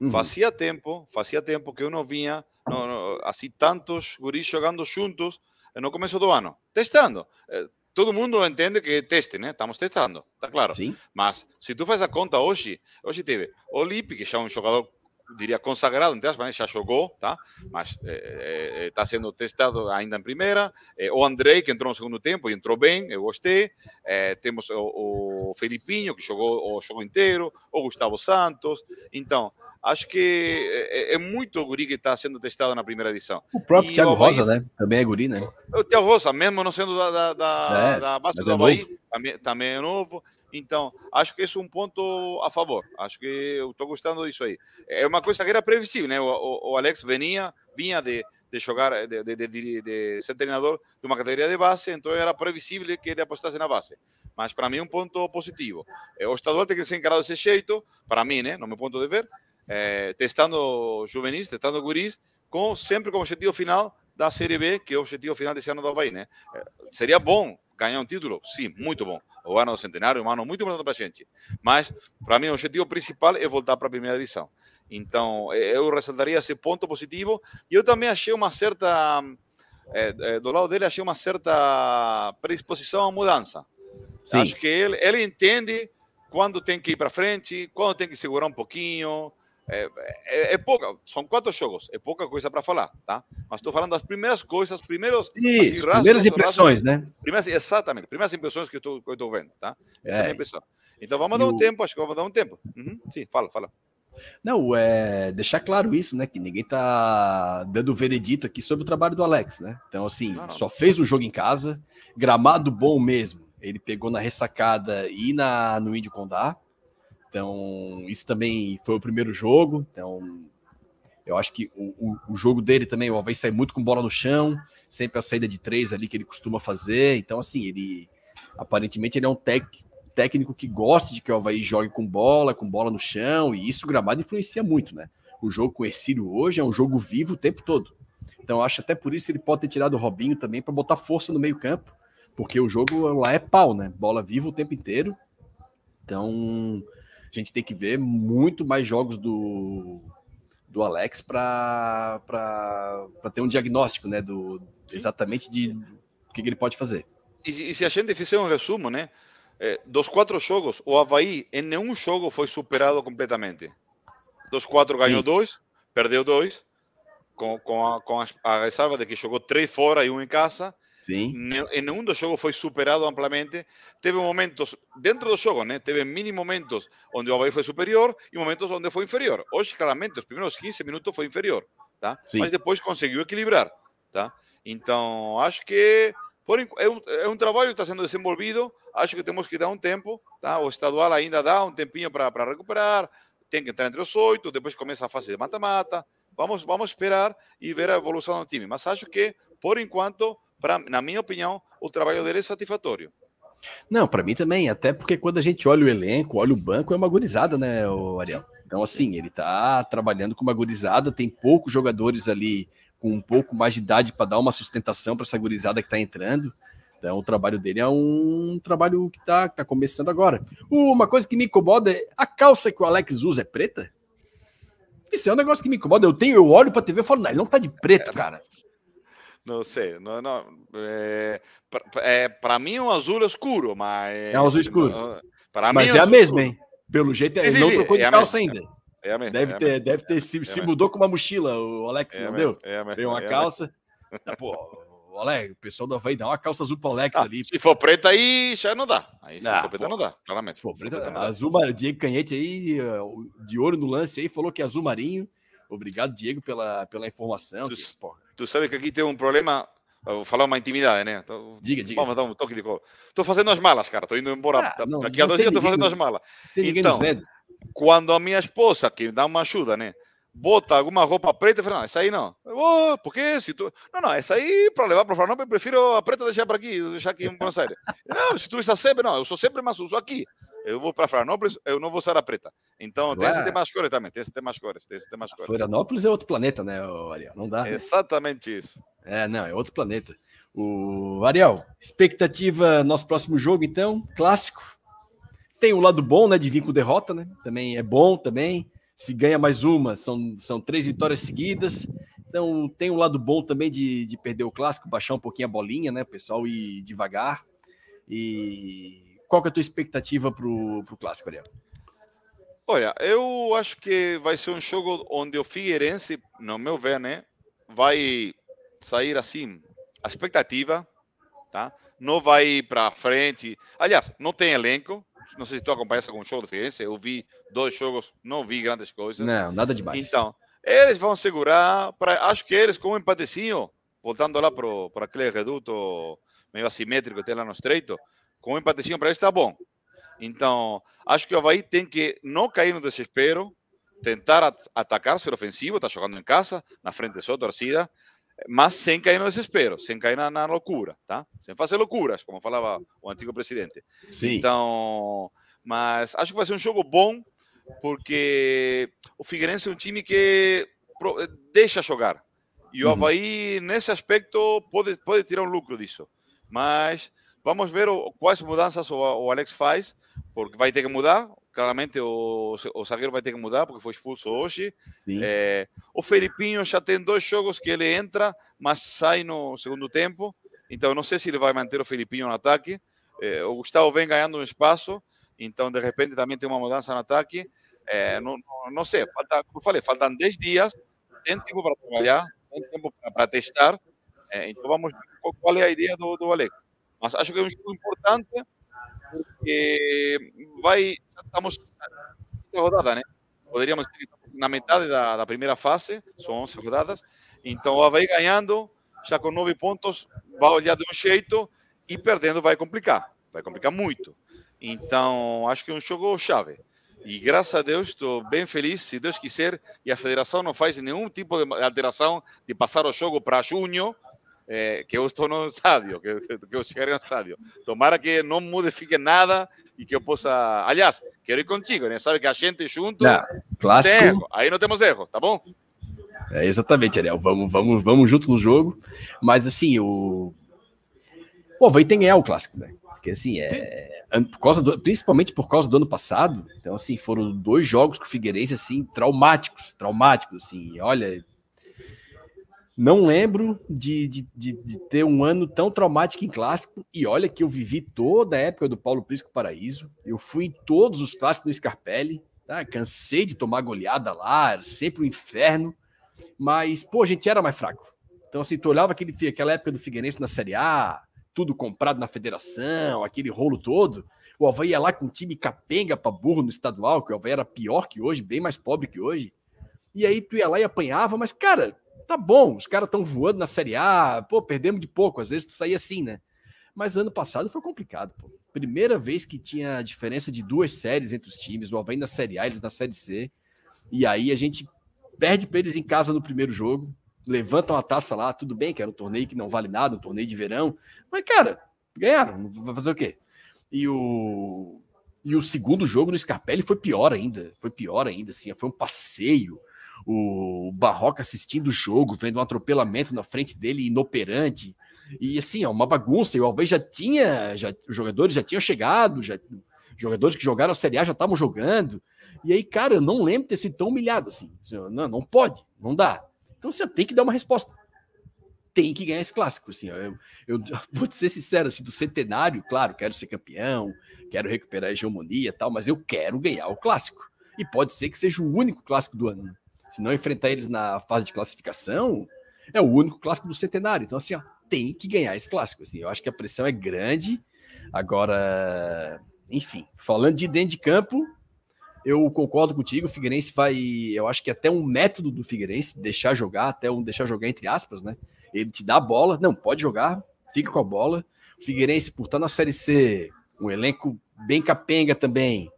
Uhum. Fazia tempo, fazia tempo que eu não vinha não, não, assim tantos guris jogando juntos no começo do ano, testando. Eh, todo mundo entende que é teste, né? Estamos testando, tá claro. Sim. Mas se tu faz a conta hoje, hoje teve o Lipe, que já é um jogador diria consagrado, entre aspas, já jogou, tá? mas é, está sendo testado ainda em primeira. É, o Andrei, que entrou no segundo tempo e entrou bem, eu gostei. É, temos o, o Felipinho, que jogou o jogo inteiro, o Gustavo Santos. Então, acho que é, é muito guri que está sendo testado na primeira divisão. O próprio e Thiago o Rosa, né? Também é guri, né? O Thiago Rosa, mesmo não sendo da, da, da, da base do Havaí, também, também é novo. Então, acho que esse é um ponto a favor. Acho que eu estou gostando disso aí. É uma coisa que era previsível, né? O, o, o Alex vinha, vinha de, de jogar, de, de, de, de, ser treinador de uma categoria de base, então era previsível que ele apostasse na base. Mas para mim é um ponto positivo. O estadual tem que ser encarado desse jeito, para mim, né? No meu ponto de ver, é, testando juvenis, testando guris, com, sempre com o objetivo final da Série B, que é o objetivo final desse ano do Havaí, né? Seria bom ganhar um título? Sim, muito bom o ano do centenário, um ano muito importante para a gente. Mas, para mim, o objetivo principal é voltar para a primeira divisão. Então, eu ressaltaria esse ponto positivo. E eu também achei uma certa. É, é, do lado dele, achei uma certa predisposição à mudança. Sim. Acho que ele, ele entende quando tem que ir para frente, quando tem que segurar um pouquinho. É, é, é, pouca, são quatro jogos, é pouca coisa para falar, tá? Mas estou falando das primeiras coisas, primeiros. Isso, primeiras impressões, né? Primeiras, exatamente, primeiras impressões que eu estou vendo, tá? Essa é. a minha impressão. Então vamos dar um o... tempo, acho que vamos dar um tempo. Uhum. Sim, fala, fala. Não, é deixar claro isso, né? Que ninguém tá dando veredito aqui sobre o trabalho do Alex, né? Então, assim, não, não. só fez o jogo em casa, gramado bom mesmo. Ele pegou na ressacada e na, no Índio Condá. Então, isso também foi o primeiro jogo. Então, eu acho que o, o, o jogo dele também, o Havaí sai muito com bola no chão, sempre a saída de três ali que ele costuma fazer. Então, assim, ele aparentemente ele é um tec, técnico que gosta de que o Havaí jogue com bola, com bola no chão, e isso o gramado influencia muito, né? O jogo com o Ercílio hoje é um jogo vivo o tempo todo. Então, acho até por isso ele pode ter tirado o Robinho também para botar força no meio-campo, porque o jogo lá é pau, né? Bola viva o tempo inteiro. Então, a gente tem que ver muito mais jogos do, do Alex para ter um diagnóstico, né? Do, exatamente de o que, que ele pode fazer. E, e, se a gente fizer um resumo, né? É, dos quatro jogos, o Havaí em nenhum jogo foi superado completamente. Dos quatro ganhou Sim. dois, perdeu dois, com, com, a, com a, a reserva de que jogou três fora e um em casa Sim. Em nenhum dos jogos foi superado amplamente. Teve momentos, dentro do jogo, né? Teve mini momentos onde o Havaí foi superior e momentos onde foi inferior. Hoje, claramente, os primeiros 15 minutos foi inferior, tá? Sim. Mas depois conseguiu equilibrar, tá? Então, acho que por, é, um, é um trabalho que está sendo desenvolvido. Acho que temos que dar um tempo, tá? O estadual ainda dá um tempinho para recuperar. Tem que entrar entre os oito, depois começa a fase de mata-mata. Vamos, vamos esperar e ver a evolução do time. Mas acho que, por enquanto, para, na minha opinião, o trabalho dele é satisfatório. Não, para mim também, até porque quando a gente olha o elenco, olha o banco, é uma gurizada, né, o Ariel? Então, assim, ele tá trabalhando com uma gurizada, tem poucos jogadores ali com um pouco mais de idade para dar uma sustentação para essa gurizada que tá entrando. Então, o trabalho dele é um trabalho que tá, tá começando agora. Uma coisa que me incomoda é a calça que o Alex usa é preta? Isso é um negócio que me incomoda. Eu tenho, eu olho pra TV e falo, não, ele não tá de preto, cara. Não sei, não, não, é, é, para mim é um azul escuro, mas. É um azul escuro. Para mas é, é a mesma, hein? Pelo jeito, sim, ele não trocou de é calça ainda. É a mesma. Deve é ter, deve ter se, se mudou com uma mochila, o Alex, não deu? É. Veio uma calça. Ah, pô, Alex, o pessoal do Havaí dá uma calça azul pro Alex ah, ali. Se for preta aí, já não dá. Aí se não, for preta pô, não dá, claramente. Se for preta, preta azul marinho, Diego Canhete aí, de ouro no lance aí, falou que é azul marinho. Obrigado, Diego, pela, pela informação. Que, tu sabe que aqui tem um problema Vou falar uma intimidade, né? Tô, diga, diga. Vamos dar um toque de colo. Estou fazendo as malas, cara. Estou indo embora. Ah, não, Daqui a dois dias estou fazendo as malas. Então, quando a minha esposa, que dá uma ajuda, né? Bota alguma roupa preta, eu falo, não, essa aí não. Oh, por quê? Se tu... Não, não, essa aí para levar para o Flamengo, eu prefiro a preta deixar para aqui, deixar aqui em Buenos Aires. não, se tu está sempre, não, eu sou sempre mais uso aqui. Eu vou para Florianópolis, eu não vou usar a preta. Então, tem esse tem mais cores também, tem esse tem mais cores, tem esse tem mais cores. Florianópolis é outro planeta, né, Ariel? Não dá. Né? Exatamente isso. É, não, é outro planeta. O Ariel, expectativa nosso próximo jogo, então, clássico. Tem o lado bom, né, de vir com derrota, né? Também é bom também. Se ganha mais uma, são, são três vitórias seguidas. Então tem um lado bom também de, de perder o clássico, baixar um pouquinho a bolinha, né, pessoal, e devagar. E qual que é a tua expectativa para o clássico, Ariel? Olha, eu acho que vai ser um jogo onde o Figueirense, no meu ver, né, vai sair assim, a expectativa, tá? Não vai para frente. Aliás, não tem elenco. Não sei se tu acompanhaste com o show do Figueirense. Eu vi dois jogos, não vi grandes coisas. Não, nada demais. Então, eles vão segurar. Pra, acho que eles, com um empatecinho, voltando lá para aquele reduto meio assimétrico que tem lá no estreito, com um empatecinho para eles está bom. Então, acho que o Havaí tem que não cair no desespero, tentar at atacar, ser ofensivo, está jogando em casa, na frente de sua torcida, mas sem cair no desespero, sem cair na, na loucura, tá? Sem fazer loucuras, como falava o antigo presidente. Sim. Então, mas acho que vai ser um jogo bom, porque o Figueirense é um time que deixa jogar. E o uhum. Havaí, nesse aspecto, pode, pode tirar um lucro disso. Mas vamos ver o, quais mudanças o, o Alex faz, porque vai ter que mudar claramente o, o zagueiro vai ter que mudar porque foi expulso hoje. É, o Felipinho já tem dois jogos que ele entra, mas sai no segundo tempo. Então não sei se ele vai manter o Felipinho no ataque. É, o Gustavo vem ganhando um espaço, então de repente também tem uma mudança no ataque. É, não, não, não, sei, falta, como eu falei, faltam 10 dias, tem tempo para trabalhar, tem tempo para testar. É, então vamos ver qual é a ideia do, do Alex. Mas acho que é um jogo importante porque vai, estamos na rodada, né? Poderíamos ter na metade da, da, primeira fase, são 11 rodadas, então vai ganhando, já com 9 pontos, vai olhar de um jeito e perdendo vai complicar, vai complicar muito. Então, acho que é um jogo chave. E graças a Deus estou bem feliz, se Deus quiser, e a federação não faz nenhum tipo de alteração de passar o jogo para junho, é, que eu estou no estádio, que, que eu chegarei no estádio. Tomara que não modifique nada e que eu possa. Aliás, quero ir contigo, né? Sabe que a gente junto. Não, clássico. Aí não temos erro, tá bom? É, exatamente, Ariel. Vamos, vamos, vamos junto no jogo. Mas assim, o. Pô, vai ter que ganhar o clássico, né? Porque assim, é. Por causa do, principalmente por causa do ano passado. Então, assim, foram dois jogos com o Figueirense, assim, traumáticos, traumáticos, assim. Olha, não lembro de, de, de, de, ter um ano tão traumático em clássico. E olha que eu vivi toda a época do Paulo Prisco Paraíso. Eu fui em todos os clássicos do Scarpelli. Tá? Cansei de tomar goleada lá, era sempre um inferno. Mas, pô, a gente era mais fraco. Então, assim, tu olhava aquele, aquela época do Figueirense na Série A, tudo comprado na federação, aquele rolo todo. O Havaí ia lá com um time capenga para burro no estadual, que o Havaí era pior que hoje, bem mais pobre que hoje. E aí tu ia lá e apanhava, mas, cara, tá bom, os caras estão voando na Série A, pô, perdemos de pouco, às vezes tu saía assim, né? Mas ano passado foi complicado, pô. Primeira vez que tinha diferença de duas séries entre os times, o Havaí na Série A, eles na Série C. E aí a gente perde para eles em casa no primeiro jogo, levantam a taça lá, tudo bem, que era um torneio que não vale nada, um torneio de verão. Mas, cara, ganharam, vai fazer o quê? E o, e o segundo jogo no Scarpelli foi pior ainda. Foi pior ainda, assim. Foi um passeio. O Barroca assistindo o jogo, vendo um atropelamento na frente dele inoperante. E assim, é uma bagunça. E o Alves já tinha, já, os jogadores já tinham chegado, já, jogadores que jogaram a Série A já estavam jogando. E aí, cara, eu não lembro ter sido tão humilhado assim. Não, não pode, não dá. Então você tem que dar uma resposta. Tem que ganhar esse clássico. Assim, eu, eu vou ser sincero, assim, do centenário, claro, quero ser campeão, quero recuperar a hegemonia e tal, mas eu quero ganhar o clássico. E pode ser que seja o único clássico do ano. Se não enfrentar eles na fase de classificação, é o único clássico do centenário. Então, assim, ó, tem que ganhar esse clássico. Assim, eu acho que a pressão é grande. Agora, enfim, falando de dentro de campo, eu concordo contigo. O Figueirense vai, eu acho que até um método do Figueirense deixar jogar, até um deixar jogar entre aspas, né? Ele te dá a bola, não pode jogar, fica com a bola. O Figueirense, por estar na Série C, um elenco bem capenga também.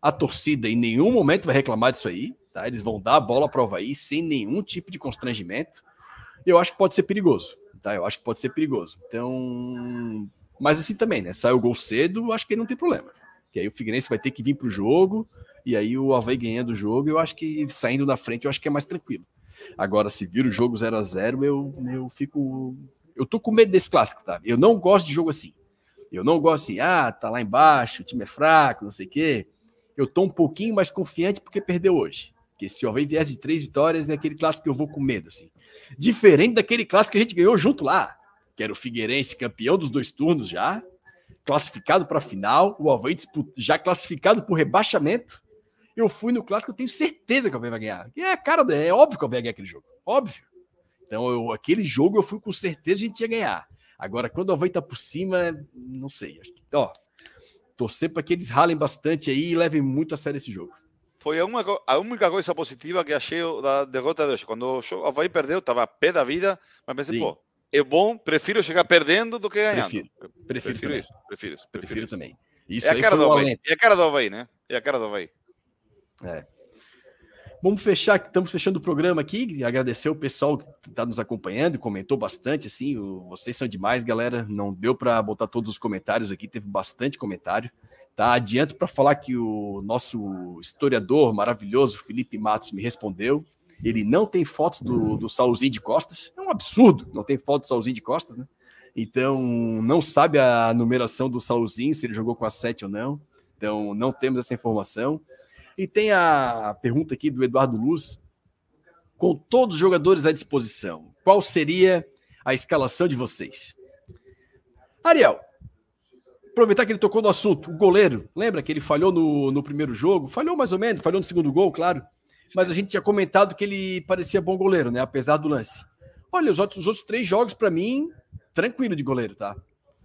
A torcida em nenhum momento vai reclamar disso aí, tá? Eles vão dar a bola para o Havaí sem nenhum tipo de constrangimento. Eu acho que pode ser perigoso, tá? Eu acho que pode ser perigoso. Então, mas assim também, né? Sai o gol cedo, acho que não tem problema. Que aí o Figueirense vai ter que vir para o jogo, e aí o Havaí ganhando o jogo, eu acho que saindo na frente, eu acho que é mais tranquilo. Agora, se vira o jogo 0 a 0 eu, eu fico. Eu tô com medo desse clássico, tá? Eu não gosto de jogo assim. Eu não gosto assim, ah, tá lá embaixo, o time é fraco, não sei o quê. Eu tô um pouquinho mais confiante porque perdeu hoje. Porque se o Havaí viesse de três vitórias, é aquele clássico que eu vou com medo, assim. Diferente daquele clássico que a gente ganhou junto lá, que era o Figueirense, campeão dos dois turnos já, classificado para a final, o Havaí já classificado por rebaixamento. Eu fui no clássico, eu tenho certeza que o Havaí vai ganhar. É, cara, é óbvio que o Havaí ganhar aquele jogo. Óbvio. Então, eu, aquele jogo eu fui com certeza que a gente ia ganhar. Agora, quando o Havaí tá por cima, não sei. Acho que, ó, torcer para que eles ralem bastante aí e levem muito a sério esse jogo. Foi a, uma, a única coisa positiva que achei da derrota de hoje. Quando o Havaí perdeu, estava a pé da vida, mas pensei, Sim. pô, é bom, prefiro chegar perdendo do que ganhando. Prefiro, prefiro, prefiro isso, prefiro, prefiro, prefiro também. Isso é a cara do Havaí. É a cara do Havaí, né? É a cara do Havaí. É. Vamos fechar, estamos fechando o programa aqui. Agradecer o pessoal que está nos acompanhando comentou bastante. Assim, vocês são demais, galera. Não deu para botar todos os comentários aqui, teve bastante comentário. Tá, adianto para falar que o nosso historiador maravilhoso Felipe Matos me respondeu. Ele não tem fotos do, do Saulzinho de Costas. É um absurdo, não tem foto do Saulzinho de Costas, né? Então, não sabe a numeração do Saulzinho, se ele jogou com a 7 ou não. Então, não temos essa informação. E tem a pergunta aqui do Eduardo Luz. Com todos os jogadores à disposição, qual seria a escalação de vocês? Ariel, aproveitar que ele tocou no assunto, o goleiro, lembra que ele falhou no, no primeiro jogo? Falhou mais ou menos, falhou no segundo gol, claro. Mas a gente tinha comentado que ele parecia bom goleiro, né? Apesar do lance. Olha, os outros, os outros três jogos, para mim, tranquilo de goleiro, tá?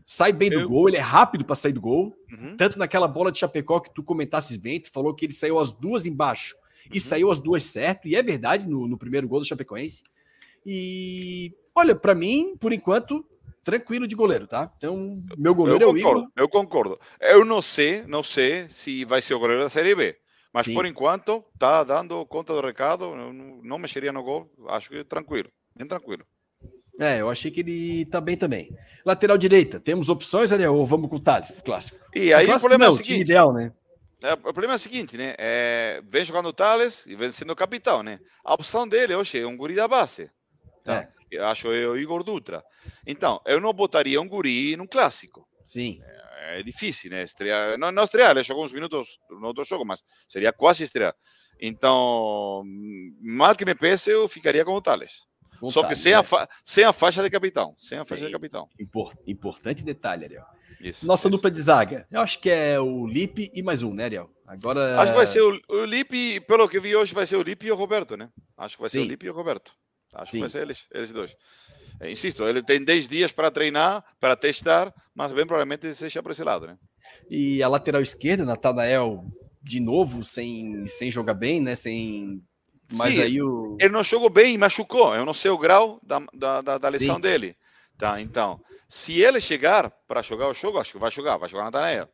sai bem do eu... gol, ele é rápido para sair do gol. Uhum. Tanto naquela bola de Chapecó que tu comentasses bem, tu falou que ele saiu as duas embaixo e uhum. saiu as duas certo, e é verdade no, no primeiro gol do Chapecoense. E olha, para mim, por enquanto, tranquilo de goleiro, tá? Então, meu goleiro eu é o Igor. Eu concordo. Eu não sei, não sei se vai ser o goleiro da Série B. Mas Sim. por enquanto, tá dando conta do recado, não, não mexeria no gol, acho que tranquilo, bem tranquilo. É, eu achei que ele tá bem também. Lateral direita, temos opções, Ariel, ou vamos com o Thales, clássico? E aí o, o problema não, é o seguinte... ideal, né? É, o problema é o seguinte, né? É, vem jogando o Thales e vem sendo capitão, né? A opção dele hoje é um guri da base. Tá? É. Eu acho o Igor Dutra. Então, eu não botaria um guri num clássico. Sim. É, é difícil, né? Estrear, não, não estrear, ele jogou uns minutos no outro jogo, mas seria quase estrear. Então, mal que me pese, eu ficaria com o Thales. Vontade, Só que sem, né? a fa... sem a faixa de capitão. Sem a Sim. faixa de capitão. Importante detalhe, Ariel. Isso, Nossa isso. dupla de zaga. Eu acho que é o Lipe e mais um, né, Ariel? Agora. Acho que vai ser o, o Lipe, pelo que vi hoje, vai ser o Lipe e o Roberto, né? Acho que vai ser Sim. o Lipe e o Roberto. Acho Sim. que vai ser eles, eles dois. É, insisto, ele tem 10 dias para treinar, para testar, mas bem provavelmente seja para esse lado, né? E a lateral esquerda, Natanael, de novo, sem, sem jogar bem, né? Sem mas Sim, aí o... ele não jogou bem machucou. Eu não sei o grau da, da, da lesão Sim. dele. Tá, então, se ele chegar para jogar o jogo, acho que vai jogar, vai jogar na Natanael.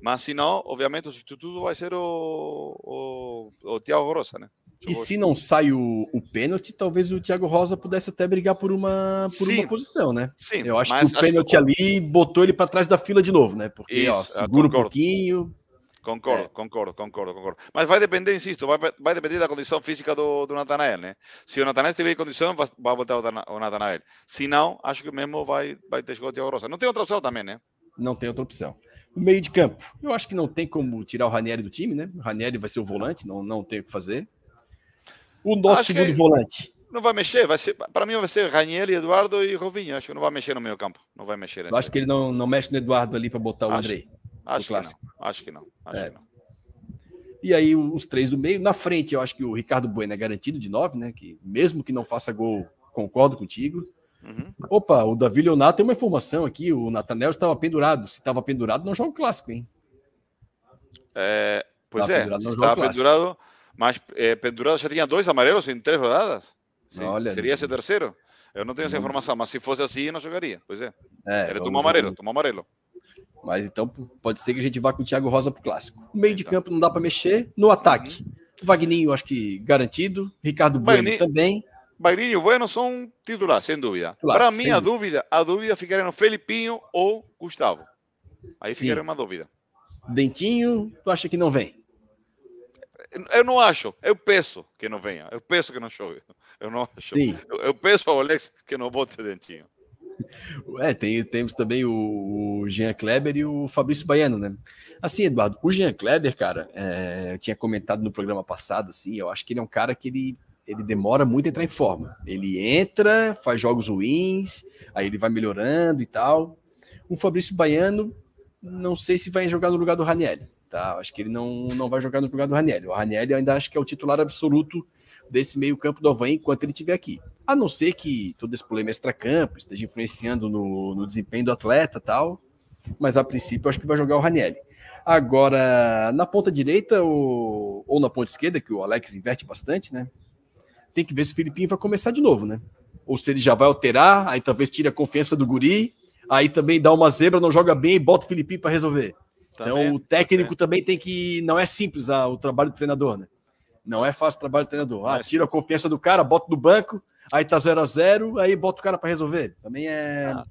Mas se não, obviamente o substituto vai ser o, o, o Thiago Rosa, né? E se não sai o, o pênalti, talvez o Thiago Rosa pudesse até brigar por uma, por uma posição, né? Sim, eu acho que o pênalti que... ali botou ele para trás da fila de novo, né? Porque, Isso, ó, segura um pouquinho. Concordo, é. concordo, concordo, concordo. Mas vai depender, insisto, vai, vai depender da condição física do, do Natanael, né? Se o Natanael estiver em condição, vai, vai voltar o Natanael. Se não, acho que mesmo vai, vai ter o Thiago Rosa. Não tem outra opção também, né? Não tem outra opção. O meio de campo, eu acho que não tem como tirar o Ranieri do time, né? O Ranieri vai ser o volante, não, não tem o que fazer. O nosso acho segundo volante. Não vai mexer, vai ser, para mim vai ser Ranieri, Eduardo e Rovinho. Acho que não vai mexer no meio campo. Não vai mexer. Eu acho que ele não, não mexe no Eduardo ali para botar o acho, Andrei. Acho que, não, acho que não. Acho é. que não. E aí os três do meio. Na frente, eu acho que o Ricardo Bueno é garantido de nove, né? Que mesmo que não faça gol, concordo contigo. Uhum. Opa, o Davi Leonardo tem uma informação aqui. O Natanel estava pendurado. Se estava pendurado, não joga o clássico, hein? É, pois estava é, pendurado, estava pendurado, mas é, pendurado já tinha dois amarelos em três rodadas. Sim, Olha, seria esse terceiro? Eu não tenho essa informação, mas se fosse assim, não jogaria. Pois é. é Ele tomou amarelo, tomou amarelo. Mas então pode ser que a gente vá com o Thiago Rosa pro clássico. No meio de então. campo não dá para mexer. No ataque, uhum. Vagninho, acho que garantido. Ricardo Bueno também. Vagninho e Bueno são titulares, sem dúvida. Para mim, a dúvida, a dúvida ficaria no Felipinho ou Gustavo. Aí Sim. ficaria uma dúvida. Dentinho, tu acha que não vem? Eu não acho, eu peço que não venha, eu peço que não chove. Eu não acho. Sim. Eu, eu peço ao Alex que não bote Dentinho. É, tem, temos também o, o Jean Kleber e o Fabrício Baiano, né? Assim, Eduardo, o Jean Kleber, cara, é, eu tinha comentado no programa passado, assim, eu acho que ele é um cara que ele, ele demora muito a entrar em forma. Ele entra, faz jogos ruins, aí ele vai melhorando e tal. O Fabrício Baiano, não sei se vai jogar no lugar do Raniel, tá? Acho que ele não, não vai jogar no lugar do Raniel. O Raniel ainda acho que é o titular absoluto desse meio campo do Havaí enquanto ele estiver aqui. A não ser que todo esse problema extra-campo esteja influenciando no, no desempenho do atleta tal, mas a princípio acho que vai jogar o Ranielli. Agora, na ponta direita ou, ou na ponta esquerda, que o Alex inverte bastante, né? Tem que ver se o Filipinho vai começar de novo, né? Ou se ele já vai alterar, aí talvez tire a confiança do guri, aí também dá uma zebra, não joga bem e bota o Filipinho para resolver. Também, então o técnico também tem que. Não é simples ah, o trabalho do treinador, né? Não é fácil o trabalho do treinador. Ah, tira a confiança do cara, bota no banco, aí tá 0 a 0 aí bota o cara para resolver. Também é. Ah.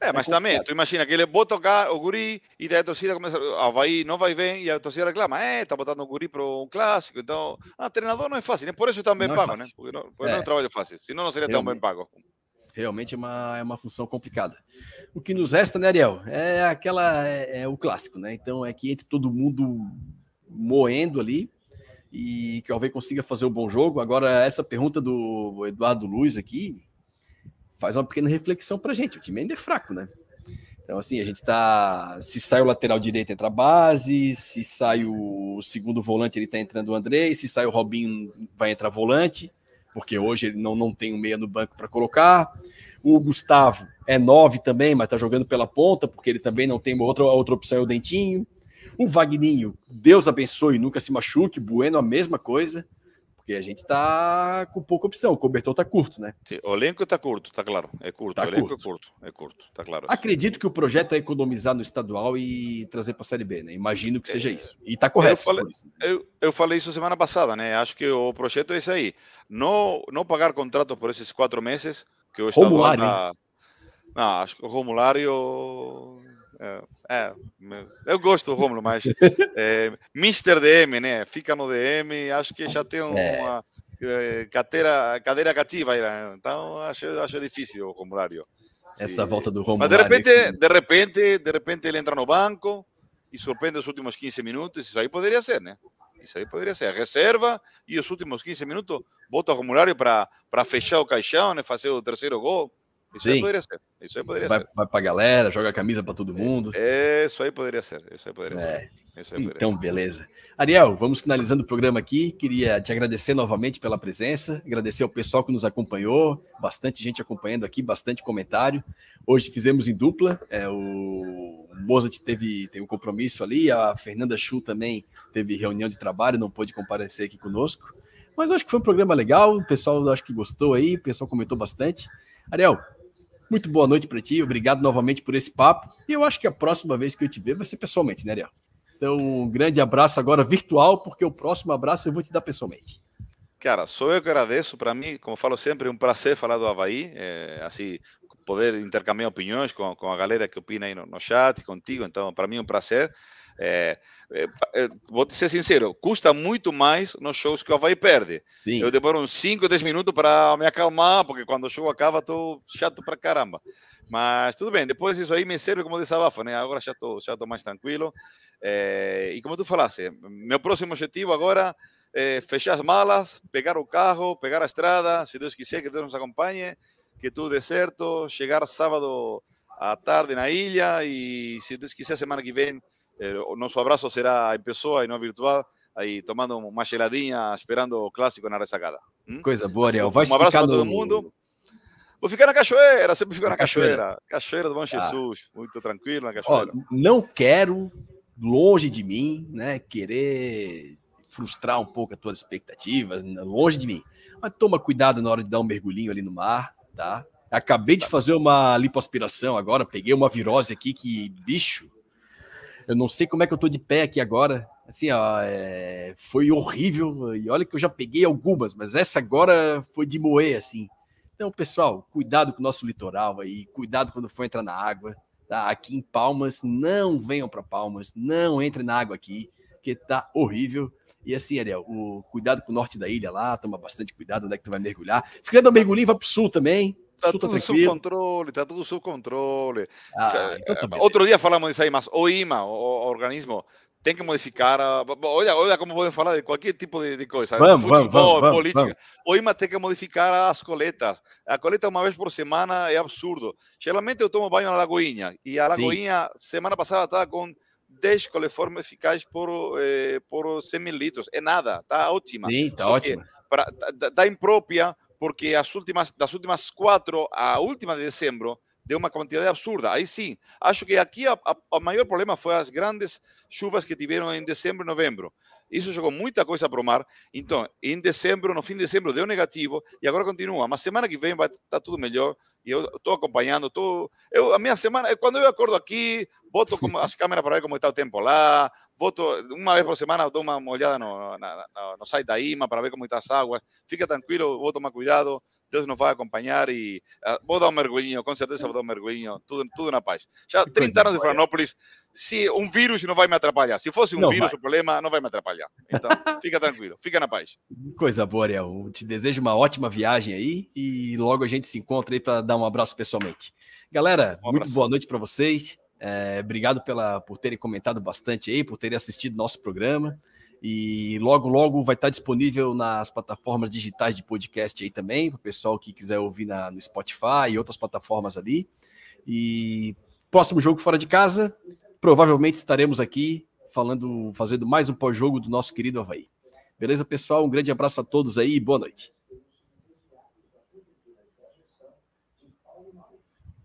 É, mas é também, tu imagina que ele bota o, o guri e daí a torcida começa, a vai, não vai bem e a torcida reclama, é, tá botando o guri para um clássico, então, ah, treinador não é fácil, nem por isso é bem não pago, é né? Porque não, porque é. não é um trabalho fácil, senão não seria tão bem pago. Realmente é uma, é uma função complicada. O que nos resta, né, Ariel? É aquela, é, é o clássico, né? Então é que entre todo mundo moendo ali, e que o Alvei consiga fazer um bom jogo. Agora, essa pergunta do Eduardo Luiz aqui faz uma pequena reflexão para gente. O time ainda é fraco, né? Então, assim, a gente tá. Se sai o lateral direito, entra a base. Se sai o segundo volante, ele tá entrando o André. Se sai o Robinho, vai entrar volante, porque hoje ele não, não tem um meia no banco para colocar. O Gustavo é nove também, mas tá jogando pela ponta, porque ele também não tem outra, outra opção, é o Dentinho. O Vagninho, Deus abençoe, nunca se machuque. Bueno, a mesma coisa. Porque a gente tá com pouca opção. O cobertor tá curto, né? Sim, o elenco tá curto, tá claro. É curto. Tá o elenco curto. é curto. É curto, tá claro. Acredito que o projeto é economizar no estadual e trazer para a Série B, né? Imagino que seja é, isso. E tá correto. Eu falei, isso. Eu, eu falei isso semana passada, né? Acho que o projeto é esse aí. Não, não pagar contrato por esses quatro meses que o estadual Romulário, tá... Não, acho que o Romulário é, é, eu gosto do Romulo, mas é, Mr. DM, né? Fica no DM, acho que já tem é. uma é. cadeira, cadeira cativa, né? então acho, acho difícil o Romulário. Essa volta do Romulo. Mas de repente, de repente, de repente ele entra no banco e surpreende os últimos 15 minutos, isso aí poderia ser, né? Isso aí poderia ser. Reserva e os últimos 15 minutos bota o Romulário para fechar o caixão, né? fazer o terceiro gol. Isso Sim. aí poderia ser. Isso aí poderia vai, ser. Vai pra galera, joga a camisa para todo mundo. É, isso aí poderia ser. Isso aí poderia é. ser. Aí poderia então, ser. beleza. Ariel, vamos finalizando o programa aqui. Queria te agradecer novamente pela presença, agradecer ao pessoal que nos acompanhou, bastante gente acompanhando aqui, bastante comentário. Hoje fizemos em dupla. É, o Mozart teve, teve um compromisso ali, a Fernanda Chu também teve reunião de trabalho, não pôde comparecer aqui conosco. Mas acho que foi um programa legal, o pessoal acho que gostou aí, o pessoal comentou bastante. Ariel, muito boa noite para ti, obrigado novamente por esse papo. E eu acho que a próxima vez que eu te ver vai ser pessoalmente, né, Ariel? Então, um grande abraço agora virtual, porque o próximo abraço eu vou te dar pessoalmente. Cara, sou eu que agradeço. Para mim, como falo sempre, é um prazer falar do Havaí. É, assim, poder intercambiar opiniões com, com a galera que opina aí no, no chat, contigo. Então, para mim é um prazer. É, é, é, vou ser sincero, custa muito mais nos shows que o Havaí perde. Sim. Eu demoro uns 5, 10 minutos para me acalmar, porque quando o show acaba, estou chato para caramba. Mas tudo bem, depois isso aí me serve como desabafo, né? Agora já estou já tô mais tranquilo. É, e como tu falaste, meu próximo objetivo agora é, fechar as malas, pegar o carro, pegar a estrada, se Deus quiser que Deus nos acompanhe, que tudo dê certo, chegar sábado à tarde na ilha e se Deus quiser semana que vem eh, o nosso abraço será em pessoa e não virtual, aí tomando uma geladinha, esperando o clássico na ressacada. Hum? Coisa boa, Ariel. Vai um abraço para todo mundo. Vou ficar na cachoeira, sempre fico na, na cachoeira. cachoeira. Cachoeira do Bom ah. Jesus, muito tranquilo na cachoeira. Ó, não quero, longe de mim, né, querer frustrar um pouco as tuas expectativas, longe de mim. Mas toma cuidado na hora de dar um mergulhinho ali no mar, tá? Acabei de fazer uma lipoaspiração agora, peguei uma virose aqui que, bicho, eu não sei como é que eu tô de pé aqui agora. Assim, ó, é... foi horrível. E olha que eu já peguei algumas, mas essa agora foi de moer, assim. Então, pessoal, cuidado com o nosso litoral aí, cuidado quando for entrar na água. Tá? Aqui em Palmas, não venham para Palmas, não entrem na água aqui, que tá horrível. E assim, Ariel, o cuidado com o norte da ilha lá, toma bastante cuidado onde é que tu vai mergulhar. Se quiser dar um mergulhinho, vai pro sul também. Está tudo sob controle, está tudo sob controle. Ah, então tá Outro dia falamos disso aí, mas o IMA, o, o organismo, tem que modificar. A... Olha, olha como podem falar de qualquer tipo de, de coisa. Vamos, Futebol, vamos, política. Vamos. O IMA tem que modificar as coletas. A coleta uma vez por semana é absurdo. Geralmente eu tomo banho na Lagoinha. E a Lagoinha, Sim. semana passada, estava com 10 coliformes eficazes por, eh, por 100 mil litros. É nada, está ótima. Sim, está ótima. Está imprópria porque as últimas, das últimas quatro, a última de dezembro, deu uma quantidade absurda. Aí sim, acho que aqui o maior problema foi as grandes chuvas que tiveram em dezembro e novembro. Isso jogou muita coisa para o mar. Então, em dezembro, no fim de dezembro, deu negativo e agora continua. Mas semana que vem vai estar tudo melhor e eu estou acompanhando. Tô, eu, a minha semana, quando eu acordo aqui, boto como, as câmeras para ver como está o tempo lá, boto uma vez por semana, dou uma olhada no, na, no, no site da IMA para ver como estão as águas. Fica tranquilo, vou tomar cuidado. Deus nos vai acompanhar e uh, vou dar um mergulhinho, com certeza vou dar um mergulhinho, tudo, tudo na paz. Já 30 anos de Florianópolis, se um vírus não vai me atrapalhar. Se fosse um não vírus vai. o problema, não vai me atrapalhar. Então, fica tranquilo, fica na paz. Coisa boa, Ariel. Te desejo uma ótima viagem aí e logo a gente se encontra aí para dar um abraço pessoalmente. Galera, um muito boa noite para vocês. É, obrigado pela, por terem comentado bastante aí, por terem assistido nosso programa. E logo, logo vai estar disponível nas plataformas digitais de podcast aí também, para o pessoal que quiser ouvir na, no Spotify e outras plataformas ali. E próximo jogo fora de casa, provavelmente estaremos aqui falando, fazendo mais um pós-jogo do nosso querido Havaí. Beleza, pessoal? Um grande abraço a todos aí e boa noite.